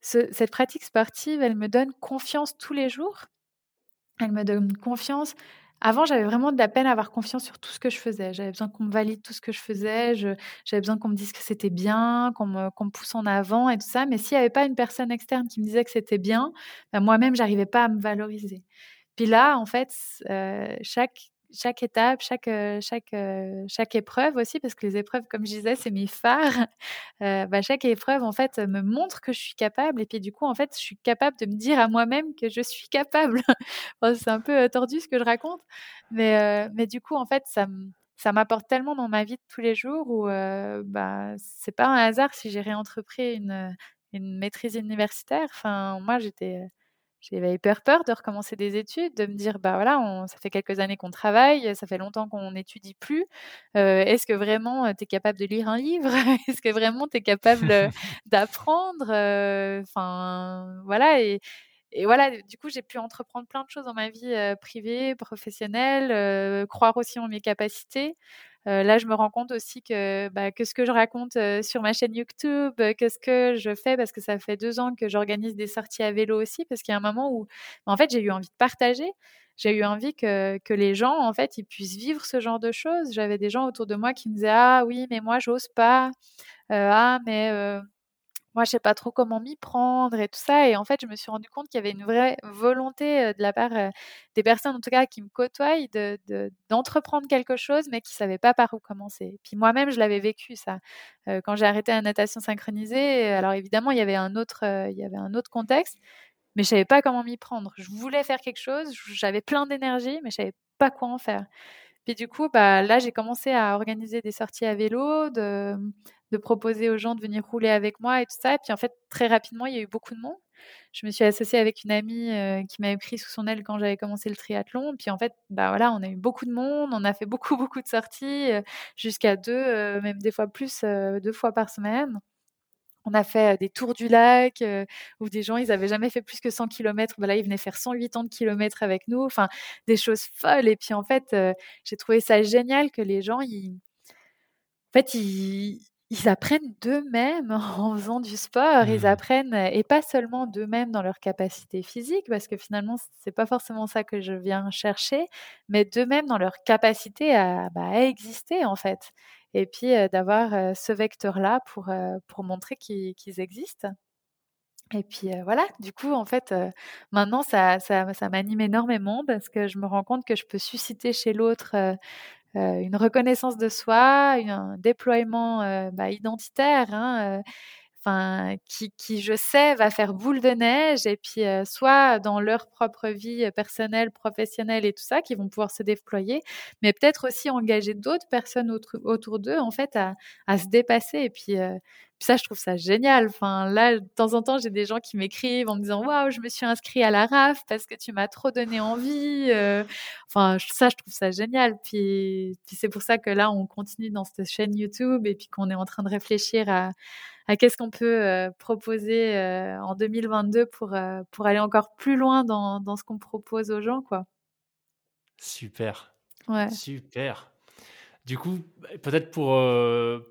[SPEAKER 1] cette pratique sportive, elle me donne confiance tous les jours. Elle me donne confiance avant, j'avais vraiment de la peine à avoir confiance sur tout ce que je faisais. J'avais besoin qu'on me valide tout ce que je faisais. j'avais besoin qu'on me dise que c'était bien, qu'on me, pousse en avant et tout ça. Mais s'il n'y avait pas une personne externe qui me disait que c'était bien, ben moi-même, j'arrivais pas à me valoriser. Puis là, en fait, euh, chaque chaque étape, chaque, euh, chaque, euh, chaque épreuve aussi, parce que les épreuves, comme je disais, c'est mes phares. Euh, bah, chaque épreuve, en fait, me montre que je suis capable. Et puis, du coup, en fait, je suis capable de me dire à moi-même que je suis capable. c'est un peu tordu ce que je raconte. Mais, mais du coup, en fait, ça ça m'apporte tellement dans ma vie de tous les jours où bah, c'est pas un hasard si j'ai réentrepris une, une maîtrise universitaire. Enfin, moi, j'étais j'avais hyper peur de recommencer des études, de me dire, bah voilà, ça fait quelques années qu'on travaille, ça fait longtemps qu'on n'étudie plus. Euh, est-ce que vraiment tu es capable de lire un livre? Est-ce que vraiment tu es capable d'apprendre Enfin, voilà. Et, et voilà, du coup, j'ai pu entreprendre plein de choses dans ma vie privée, professionnelle, croire aussi en mes capacités. Là, je me rends compte aussi que, bah, que ce que je raconte sur ma chaîne YouTube, que ce que je fais, parce que ça fait deux ans que j'organise des sorties à vélo aussi, parce qu'il y a un moment où, en fait, j'ai eu envie de partager. J'ai eu envie que, que les gens, en fait, ils puissent vivre ce genre de choses. J'avais des gens autour de moi qui me disaient Ah oui, mais moi, j'ose pas. ah, mais moi, je sais pas trop comment m'y prendre et tout ça. Et en fait, je me suis rendu compte qu'il y avait une vraie volonté de la part des personnes, en tout cas, qui me côtoient, de, d'entreprendre quelque chose, mais qui savaient pas par où commencer. Puis moi-même, je l'avais vécu ça. quand j'ai arrêté la natation synchronisée, alors évidemment, il y avait un autre, il y avait un autre contexte, mais je savais pas comment m'y prendre. Je voulais faire quelque chose, j'avais plein d'énergie, mais je savais pas quoi en faire. Puis du coup, bah, là, j'ai commencé à organiser des sorties à vélo, de, de proposer aux gens de venir rouler avec moi et tout ça. Et puis en fait, très rapidement, il y a eu beaucoup de monde. je me suis associée avec une amie qui m'avait pris sous son aile quand j'avais commencé le triathlon. Puis en fait, bah voilà, on a eu beaucoup de monde, on a fait beaucoup, beaucoup de sorties, jusqu'à deux, même des fois plus, deux fois par semaine. On a fait des tours du lac où des gens, ils n'avaient jamais fait plus que 100 km. Bah là, ils venaient faire 180 km avec nous. Enfin, des choses folles. Et puis, en fait, j'ai trouvé ça génial que les gens, ils, en fait, ils, ils apprennent d'eux-mêmes en faisant du sport. Ils mmh. apprennent, et pas seulement d'eux-mêmes dans leur capacité physique, parce que finalement, c'est pas forcément ça que je viens chercher, mais d'eux-mêmes dans leur capacité à, bah, à exister, en fait et puis d'avoir ce vecteur-là pour, pour montrer qu'ils existent. Et puis voilà, du coup, en fait, maintenant, ça, ça, ça m'anime énormément parce que je me rends compte que je peux susciter chez l'autre une reconnaissance de soi, un déploiement bah, identitaire. Hein, qui, qui, je sais, va faire boule de neige, et puis soit dans leur propre vie personnelle, professionnelle et tout ça, qui vont pouvoir se déployer, mais peut-être aussi engager d'autres personnes autour, d'eux, en fait, à, se dépasser. Et puis, ça, je trouve ça génial. Enfin, là, de temps en temps, j'ai des gens qui m'écrivent en me disant Waouh, je me suis inscrit à la RAF parce que tu m'as trop donné envie. enfin, ça, je trouve ça génial. Puis, puis c'est pour ça que là, on continue dans cette chaîne YouTube et puis qu'on est en train de réfléchir à à qu'est-ce qu'on peut proposer en 2022 pour, pour aller encore plus loin dans, dans ce qu'on propose aux gens. Quoi.
[SPEAKER 2] Super. Ouais. Super. Du coup, peut-être pour,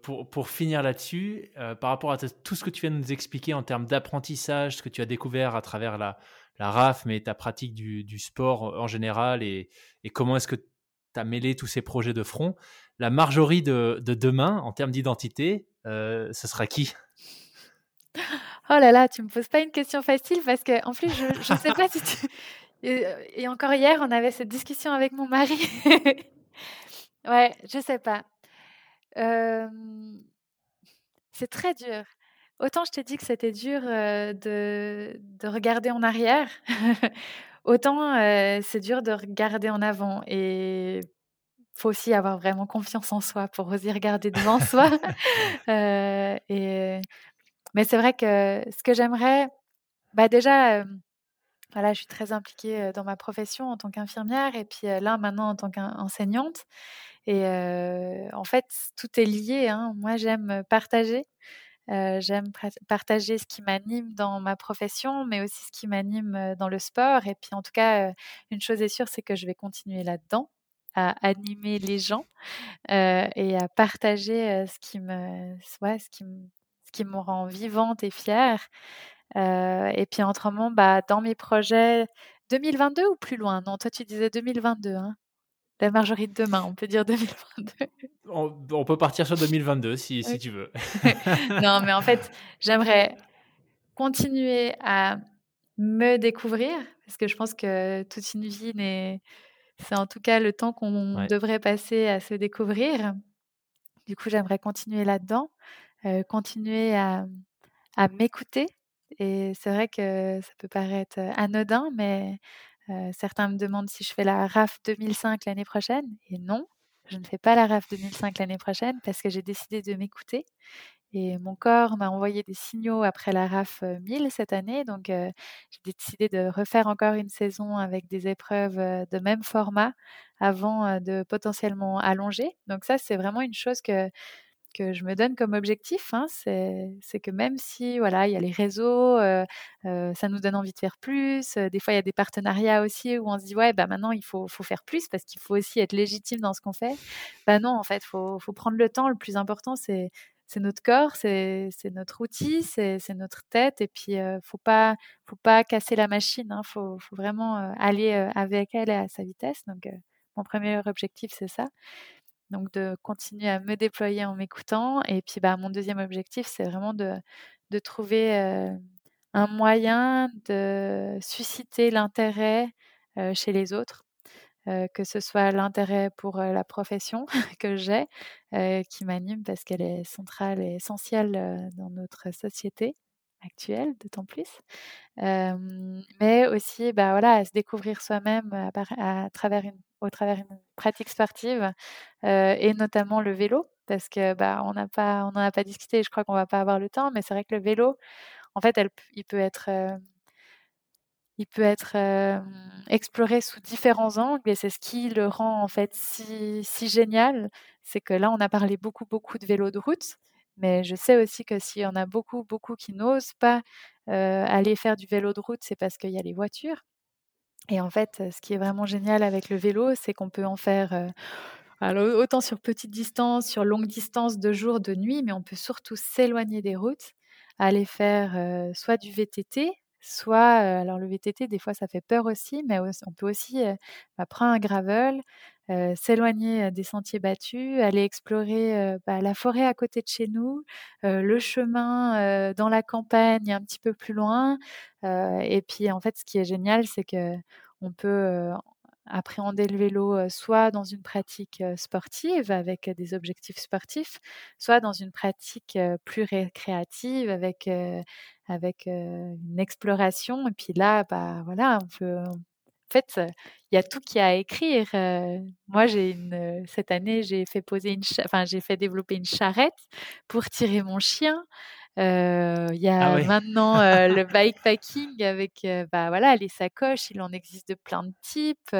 [SPEAKER 2] pour, pour, finir là-dessus, par rapport à tout ce que tu viens de nous expliquer en termes d'apprentissage, ce que tu as découvert à travers la, la RAF, mais ta pratique du, du sport en général, et, et comment est-ce que tu as mêlé tous ces projets de front, la Marjorie de, de demain, en termes d'identité, ce sera qui?
[SPEAKER 1] Oh là là, tu me poses pas une question facile parce que en plus je ne sais pas si tu et, encore hier on avait cette discussion avec mon mari. ouais, je sais pas. C'est très dur. Autant je t'ai dit que c'était dur de, de, regarder en arrière, autant c'est dur de regarder en avant. Et faut aussi avoir vraiment confiance en soi pour oser regarder devant soi. et mais c'est vrai que ce que j'aimerais, bah déjà, voilà, je suis très impliquée dans ma profession en tant qu'infirmière et puis là maintenant en tant qu'enseignante. Et en fait, tout est lié. Hein. Moi, j'aime partager. J'aime partager ce qui m'anime dans ma profession, mais aussi ce qui m'anime dans le sport. Et puis, en tout cas, une chose est sûre, c'est que je vais continuer là-dedans, à animer les gens et à partager ce qui me, ouais, ce qui me, qui me rend vivante et fière. Et puis autrement, bah, dans mes projets 2022 ou plus loin? Non, toi tu disais 2022. Hein? La Marjorie de demain, on peut dire 2022.
[SPEAKER 2] On, peut partir sur 2022 si, si tu veux.
[SPEAKER 1] non, mais en fait, j'aimerais continuer à me découvrir, parce que je pense que toute une vie, c'est en tout cas le temps qu'on devrait passer à se découvrir. Du coup, j'aimerais continuer là-dedans continuer à, m'écouter. Et c'est vrai que ça peut paraître anodin, mais certains me demandent si je fais la RAF 2005 l'année prochaine. Et non, je ne fais pas la RAF 2005 l'année prochaine parce que j'ai décidé de m'écouter. Et mon corps m'a envoyé des signaux après la RAF 1000 cette année. Donc, j'ai décidé de refaire encore une saison avec des épreuves de même format avant de potentiellement allonger. Donc, ça, c'est vraiment une chose que que je me donne comme objectif, hein, c'est que même si voilà, il y a les réseaux, ça nous donne envie de faire plus. des fois, il y a des partenariats aussi où on se dit ouais, bah maintenant il faut, faut faire plus parce qu'il faut aussi être légitime dans ce qu'on fait. Bah non, en fait, faut, faut prendre le temps. Le plus important, c'est c'est notre corps, c'est notre outil, c'est notre tête, et puis ne faut pas faut pas casser la machine. Hein, faut, faut, vraiment aller avec elle à sa vitesse. Donc mon premier objectif, c'est ça donc de continuer à me déployer en m'écoutant. Et puis bah, mon deuxième objectif, c'est vraiment de, trouver un moyen de susciter l'intérêt chez les autres, que ce soit l'intérêt pour la profession que j'ai, qui m'anime parce qu'elle est centrale et essentielle dans notre société actuelle, d'autant plus. mais aussi, bah, voilà, à se découvrir soi-même à, travers une au travers d'une pratique sportive et notamment le vélo parce que bah on n'a pas on n'en a pas discuté je crois qu'on va pas avoir le temps mais c'est vrai que le vélo en fait elle, il peut être il peut être exploré sous différents angles et c'est ce qui le rend en fait si, si génial. C'est que là, on a parlé beaucoup, beaucoup de vélo de route, mais je sais aussi que s'il y en a beaucoup, beaucoup qui n'osent pas aller faire du vélo de route, c'est parce qu'il y a les voitures. Et en fait, ce qui est vraiment génial avec le vélo, c'est qu'on peut en faire alors, autant sur petite distance, sur longue distance, de jour, de nuit, mais on peut surtout s'éloigner des routes, aller faire soit du VTT, soit, alors le VTT, des fois, ça fait peur aussi, mais on peut aussi bah, prendre un gravel, s'éloigner des sentiers battus, aller explorer bah, la forêt à côté de chez nous, le chemin dans la campagne un petit peu plus loin. et puis, en fait, ce qui est génial, c'est que on peut appréhender le vélo soit dans une pratique sportive avec des objectifs sportifs, soit dans une pratique plus récréative avec, avec une exploration. Et puis là, bah, voilà, on peut, fait, il y a tout qui a à écrire. moi, j'ai une, cette année, j'ai fait poser une, enfin, j'ai fait développer une charrette pour tirer mon chien. Euh, il y a ah maintenant euh, le bikepacking avec euh, bah, voilà, les sacoches, il en existe de plein de types.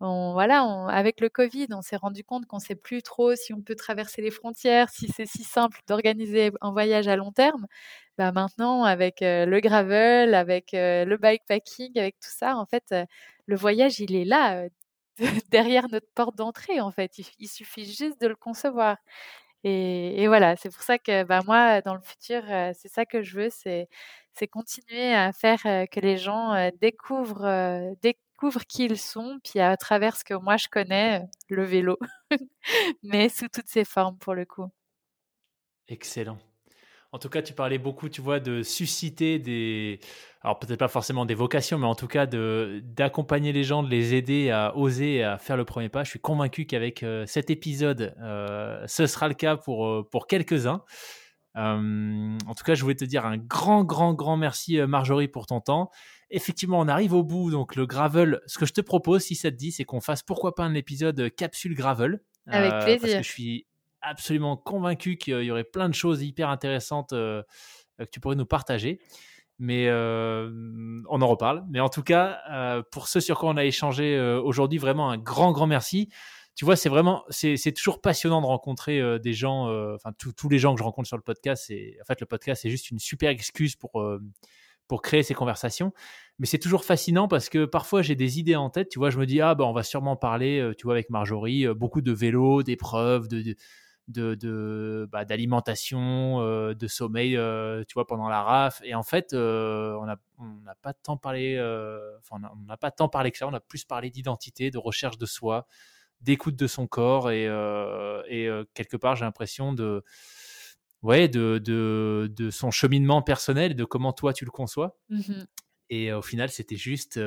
[SPEAKER 1] On, voilà, on, avec le Covid, on s'est rendu compte qu'on ne sait plus trop si on peut traverser les frontières, si c'est si simple d'organiser un voyage à long terme. Bah, maintenant, avec le gravel, avec le bikepacking, avec tout ça, en fait, le voyage, il est là, derrière notre porte d'entrée, en fait. il suffit juste de le concevoir. Et, voilà, c'est pour ça que bah, moi, dans le futur, c'est ça que je veux, c'est, continuer à faire que les gens découvrent, découvrent qui ils sont, puis à travers ce que moi je connais, le vélo, mais sous toutes ses formes pour le coup.
[SPEAKER 2] Excellent. En tout cas, tu parlais beaucoup, tu vois, de susciter des, alors peut-être pas forcément des vocations, mais en tout cas de d'accompagner les gens, de les aider à oser, à faire le premier pas. Je suis convaincu qu'avec euh, cet épisode, euh, ce sera le cas pour euh, pour quelques-uns. en tout cas, je voulais te dire un grand, grand, grand merci, Marjorie, pour ton temps. Effectivement, on arrive au bout. Donc, le gravel, ce que je te propose, si ça te dit, c'est qu'on fasse pourquoi pas un épisode capsule gravel.
[SPEAKER 1] Avec plaisir.
[SPEAKER 2] Parce que je suis absolument convaincu qu'il y aurait plein de choses hyper intéressantes que tu pourrais nous partager mais on en reparle. Mais en tout cas, pour ceux sur quoi on a échangé aujourd'hui, vraiment un grand, grand merci. Tu vois, c'est vraiment, c'est toujours passionnant de rencontrer des gens, enfin tous les gens que je rencontre sur le podcast. Et en fait, le podcast c'est juste une super excuse pour pour créer ces conversations. Mais c'est toujours fascinant parce que parfois j'ai des idées en tête. Tu vois, je me dis ah ben on va sûrement parler, tu vois, avec Marjorie, beaucoup de vélo, d'épreuves, de de, bah, d'alimentation, euh, de sommeil, euh, tu vois, pendant la RAF. Et en fait, euh, on n'a on pas tant parlé, enfin, on n'a pas tant parlé que ça. On a plus parlé d'identité, de recherche de soi, d'écoute de son corps. Et, et quelque part, j'ai l'impression de, ouais, de, de, de, son cheminement personnel, de comment toi tu le conçois. Mmh et au final, c'était juste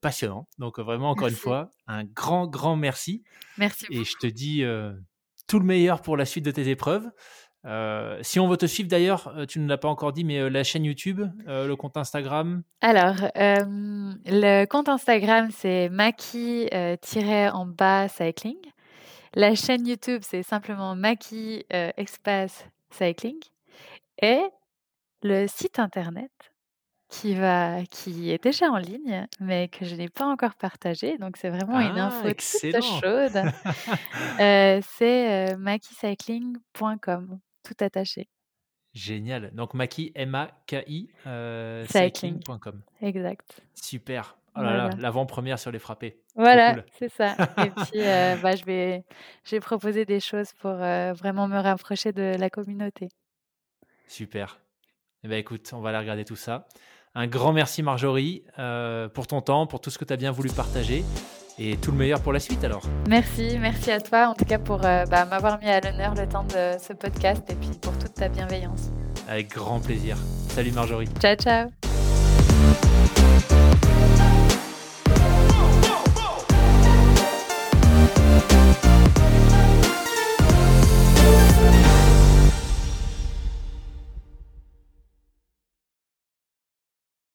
[SPEAKER 2] passionnant. Donc vraiment, encore une fois, un grand, grand merci.
[SPEAKER 1] Merci.
[SPEAKER 2] Et je te dis tout le meilleur pour la suite de tes épreuves. Euh, si on veut te suivre d'ailleurs, euh, tu ne l'as pas encore dit, mais euh, la chaîne YouTube, le compte Instagram
[SPEAKER 1] Alors, le compte Instagram, c'est Maki-en bas cycling. La chaîne YouTube, c'est simplement Maki Espace Cycling. Et le site internet, qui, va, qui est déjà en ligne, mais que je n'ai pas encore partagé. Donc, c'est vraiment une ah, info toute chaude. euh, c'est euh, makicycling.com, tout attaché.
[SPEAKER 2] Génial. Donc, Maki, M-A-K-I, euh, cycling.com.
[SPEAKER 1] Exact.
[SPEAKER 2] Super. Oh là l'avant-première sur les frappés.
[SPEAKER 1] Voilà, c'est ça. Et puis, euh, bah, je vais, j'ai proposé des choses pour vraiment me rapprocher de la communauté.
[SPEAKER 2] Super. Eh bien, écoute, on va aller regarder tout ça. Un grand merci Marjorie euh, pour ton temps, pour tout ce que tu as bien voulu partager et tout le meilleur pour la suite alors.
[SPEAKER 1] Merci, merci à toi en tout cas pour euh, bah, m'avoir mis à l'honneur le temps de ce podcast et puis pour toute ta bienveillance.
[SPEAKER 2] Avec grand plaisir. Salut Marjorie.
[SPEAKER 1] Ciao ciao.